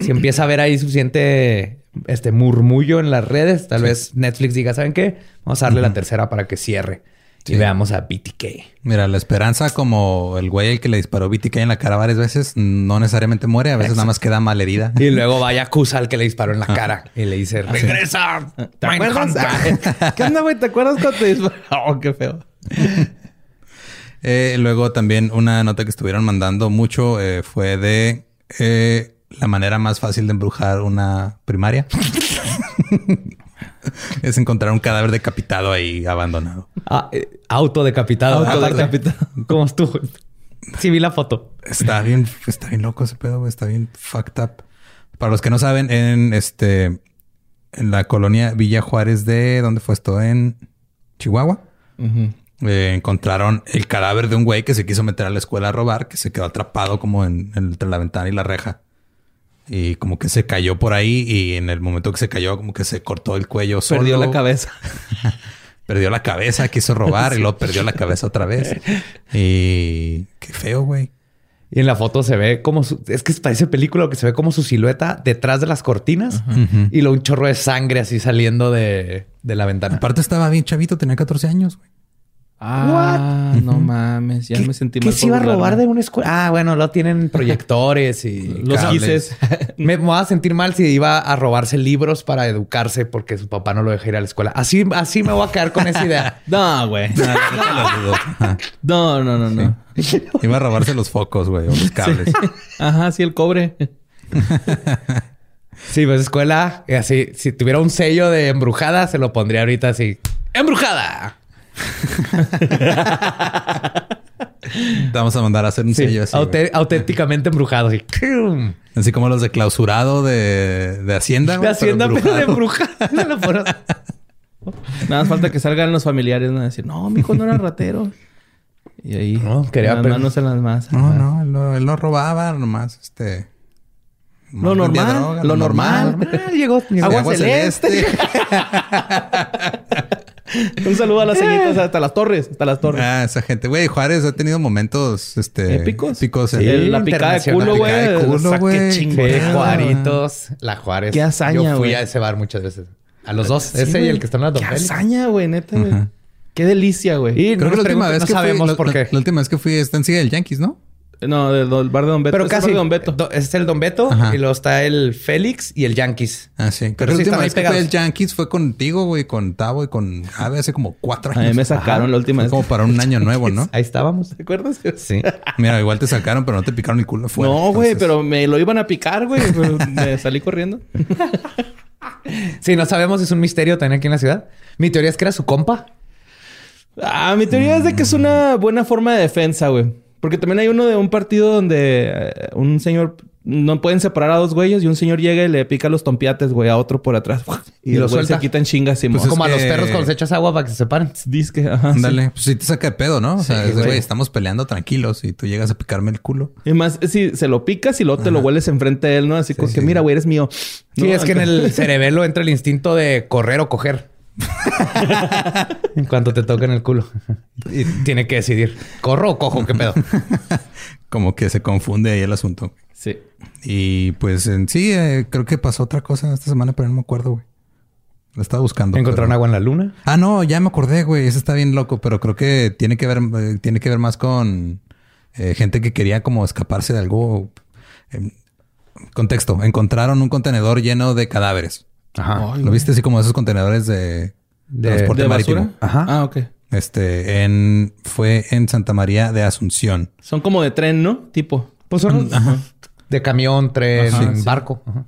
Si empieza a haber ahí suficiente este murmullo en las redes, tal vez Netflix diga, ¿saben qué? Vamos a darle la tercera para que cierre y veamos a BTK. Mira, la esperanza, como el güey al que le disparó BTK en la cara varias veces, no necesariamente muere, a veces nada más queda mal herida. Y luego vaya acusa al que le disparó en la cara y le dice, regresa. ¿Te acuerdas? ¿Qué onda, güey? ¿Te acuerdas cuando te dispararon? Oh, qué feo. Eh, luego también una nota que estuvieron mandando mucho eh, fue de eh, la manera más fácil de embrujar una primaria. es encontrar un cadáver decapitado ahí abandonado. Ah, eh, autodecapitado. Autodecapitado. ¿Cómo estuvo? Sí, vi la foto. Está bien, está bien loco ese pedo, güey. Está bien fucked up. Para los que no saben, en este, en la colonia Villa Juárez de, ¿dónde fue esto? En Chihuahua. Eh, encontraron el cadáver de un güey que se quiso meter a la escuela a robar, que se quedó atrapado como en, en- entre la ventana y la reja. Y como que se cayó por ahí y en el momento que se cayó como que se cortó el cuello solo. Perdió la cabeza. Perdió la cabeza, quiso robar y luego perdió la cabeza otra vez. Y qué feo, güey. Y en la foto se ve como su- es que parece película que se ve como su silueta detrás de las cortinas y luego un chorro de sangre así saliendo de, de la ventana. Aparte estaba bien chavito, tenía 14 años, güey. Ah, no mames. Ya me sentí ¿Qué mal. se por iba a robar de una escuela? Ah, bueno, lo tienen proyectores y Los cables. quises. Me, me voy a sentir mal si iba a robarse libros para educarse porque su papá no lo deja ir a la escuela. Así, así me voy a quedar con esa idea. No, güey. No, no. No, no, no, no. Iba a robarse los focos, güey, o los cables. Ajá, sí, el cobre. Sí, pues escuela, y así, si tuviera un sello de embrujada, se lo pondría ahorita así. ¡Embrujada! Te vamos a mandar a hacer un Sí, sello así. auténticamente embrujado. Así. Así como los de clausurado de, de Hacienda. De Hacienda, pero de embrujado. Nada más falta que salgan los familiares ¿no? a decir, no, mi hijo no era ratero. Y ahí, No, quería las manos en las masas. No, no, él no, él no robaba nomás, este... Lo nomás normal, droga, lo normal. Llegó. llegó. Agua celeste. Un saludo a las señitas hasta las torres, hasta las torres. Ah, esa gente. Güey, Juárez ha tenido momentos, este... Épicos. Épicos. Sí, en- la picada de culo, güey. La picada de culo, O sea, qué güey. Sí, Juaritos, la Juárez. Qué hazaña, Yo fui a ese bar muchas veces. A los dos. Sí, ese y el que está en la Qué hazaña, güey, neta, güey. Ajá. Qué delicia, güey. Y Creo no que la última vez no que sabemos fui... por la- qué. La última vez que fui está en Sigue el Yankees, ¿no? No, del, del bar de Don Beto. Pero Es el casi. bar de Don Beto. Do- es el Don Beto Ajá. y luego está el Félix y el Yankees. Ah, sí. Pero sí la última ahí vez que pegados. al Yankees fue contigo, güey, con Tavo y con Ave hace como cuatro A años. mí me sacaron Ajá. la última Fue vez. como para un año nuevo, ¿no? Ahí estábamos. ¿Te acuerdas? Sí. Mira, igual te sacaron, pero no te picaron el culo afuera. no, güey, Entonces, pero me lo iban a picar, güey. me salí corriendo. Sí, no sabemos, es un misterio también aquí en la ciudad. Mi teoría es que era su compa. Ah, mi teoría es de que es una buena forma de defensa, güey. Porque también hay uno de un partido donde eh, un señor... No pueden separar a dos güeyes y un señor llega y le pica los tompiates, güey, a otro por atrás. Y, Y lo los güeyes se quitan chingas y Pues mo- es Como a los perros cuando se echas agua para que se separen. Disque, ajá. sí. Ándale, pues sí te saca de pedo, ¿no? O sea, Sí, es güey. güey, estamos peleando tranquilos y tú llegas a picarme el culo. Y más, si se lo picas y luego te lo hueles enfrente de él, ¿no? Así como que, sí. mira, güey, eres mío. Sí, No, es que en el cerebelo entra el instinto de correr o coger. En cuanto te toca en el culo. Y tiene que decidir, ¿corro o cojo? ¿Qué pedo? Como que se confunde ahí el asunto. Sí. Y pues en sí, eh, creo que pasó otra cosa esta semana, pero no me acuerdo, güey. Lo estaba buscando. ¿Encontraron pero- agua en la luna? Ah, no, ya me acordé, güey. Ese está bien loco, pero creo que tiene que ver, eh, tiene que ver más con eh, gente que quería como escaparse de algo. Em, contexto, encontraron un contenedor lleno de cadáveres. Ajá. Ay, ¿Lo viste así como esos contenedores de, De- transporte ¿De marítimo? Ajá. Ah, ok. Este, en, fue en Santa María de Asunción. Son como de tren, ¿no? Tipo. Pues son de camión, tren, Ajá, sí. barco. Ajá.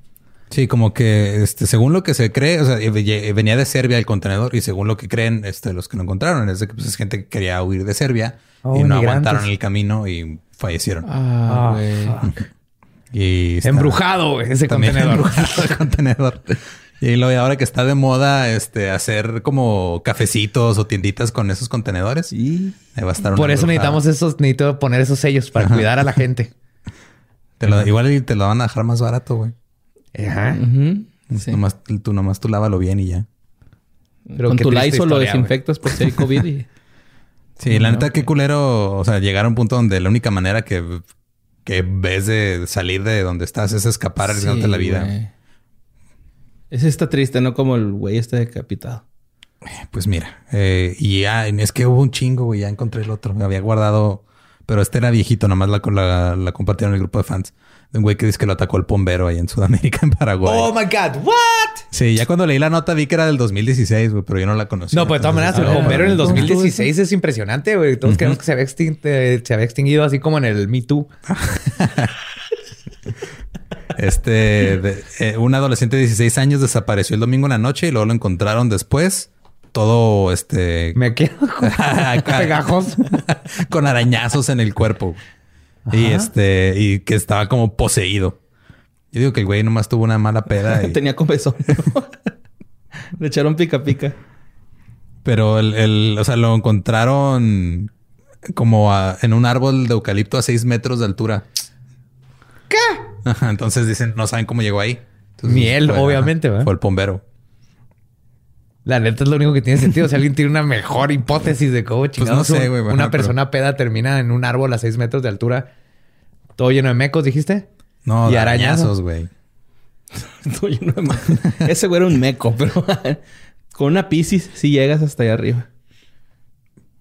Sí, como que, este, según lo que se cree, o sea, eh, ve- venía de Serbia el contenedor y según lo que creen, este, los que lo encontraron es de que pues, es gente que quería huir de Serbia Oh, y no migrantes. aguantaron el camino y fallecieron. Ah, Ah, güey. fuck. Y está- Embrujado, ese contenedor. embrujado el contenedor. Y luego ahora que está de moda, este, hacer como cafecitos o tienditas con esos contenedores. Y Ahí va a estar una Por eso necesitamos esos, necesito poner esos sellos para cuidar a la gente. Te lo- igual te lo van a dejar más barato, güey. Ajá. Sí. Nomás, tú nomás tú lávalo bien y ya. Pero Con tu Lysol lo desinfectas por si hay COVID. Y... Sí, la No, neta, qué culero. O sea, llegar a un punto donde la única manera que, que ves de salir de donde estás es escapar arriesgándote Sí, la vida. güey. Ese está triste, no como el güey este decapitado. Pues mira, eh, y ya, es que hubo un chingo, güey. Ya encontré el otro. Me había guardado, pero este era viejito, nomás la, la, la compartieron en el grupo de fans. De un güey que dice que lo atacó el bombero ahí en Sudamérica, en Paraguay. Oh my God, what? Sí, ya cuando leí la nota vi que era del 2016, güey, pero yo no la conocí. No, pues de todas maneras, el Ah, bombero en el ¿cómo estuvo 2016 es impresionante, güey. Todos creemos que se había, eh, se había extinguido así como en el Me Too. Este, de- eh, un adolescente de 16 años desapareció el domingo en la noche y luego lo encontraron después. Todo este Me quedo con- pegajoso. con arañazos en el cuerpo. Y este, y que estaba como poseído. Yo digo que el güey nomás tuvo una mala peda. y- Tenía comezón. Le echaron pica pica. pero el, el- o sea, lo encontraron como a- en un árbol de eucalipto a 6 metros de altura. ¿Qué? Entonces dicen, no saben cómo llegó ahí. Entonces, Miel, fue- obviamente, ¿verdad? Fue el bombero. La neta es lo único que tiene sentido. Si alguien tiene una mejor hipótesis de cómo chingados Pues no sé, ajá, una pero- persona peda termina en un árbol a seis metros de altura, todo lleno de mecos, dijiste. No, Y de arañazos. güey. Estoy lleno de me- Ese güey era un meco, pero con una piscis sí llegas hasta allá arriba.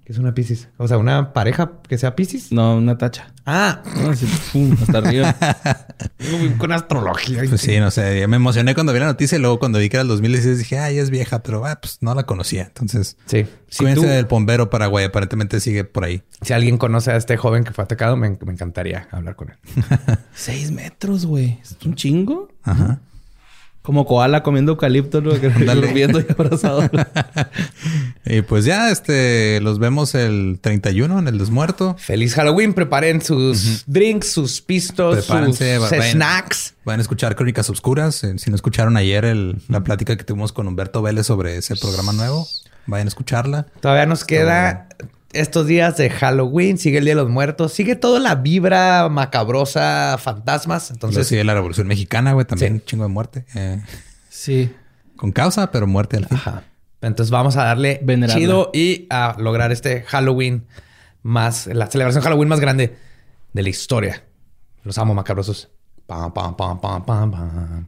¿Qué es una piscis? O sea, una pareja que sea piscis. No, una tacha. Ah, No, así, pum, hasta arriba. con astrología. Pues sí, no sé. Me emocioné cuando vi la noticia y luego cuando vi que era el 2016 dije, ay, es vieja, pero ah, pues no la conocía. Entonces, Sí. Si, cuídense tú- del bombero Paraguay. Aparentemente sigue por ahí. si alguien conoce a este joven que fue atacado, me, me encantaría hablar con él. Seis metros, güey. ¿Es un chingo? Ajá. Como koala comiendo eucalipto, ¿no? Que viendo y abrazado. Y pues ya, este, los vemos el 31 en el desmuerto. Feliz Halloween. Preparen sus drinks, sus pistos, Prepárense, sus vayan. snacks. Van a escuchar Crónicas Obscuras. Eh, Si no escucharon ayer el- la plática que tuvimos con Humberto Vélez sobre ese programa nuevo, vayan a escucharla. Todavía nos queda estos días de Halloween, sigue el Día de los Muertos, sigue toda la vibra macabrosa, fantasmas. Entonces, sigue la Revolución Mexicana, güey, también Sí. un chingo de muerte. Eh, Sí. con causa, pero muerte al fin. ajá. Entonces vamos a darle Venerarla. chido y a lograr este Halloween más, la celebración Halloween más grande de la historia. Los amo macabrosos. Pam, pam, pam, pam, pam, pam.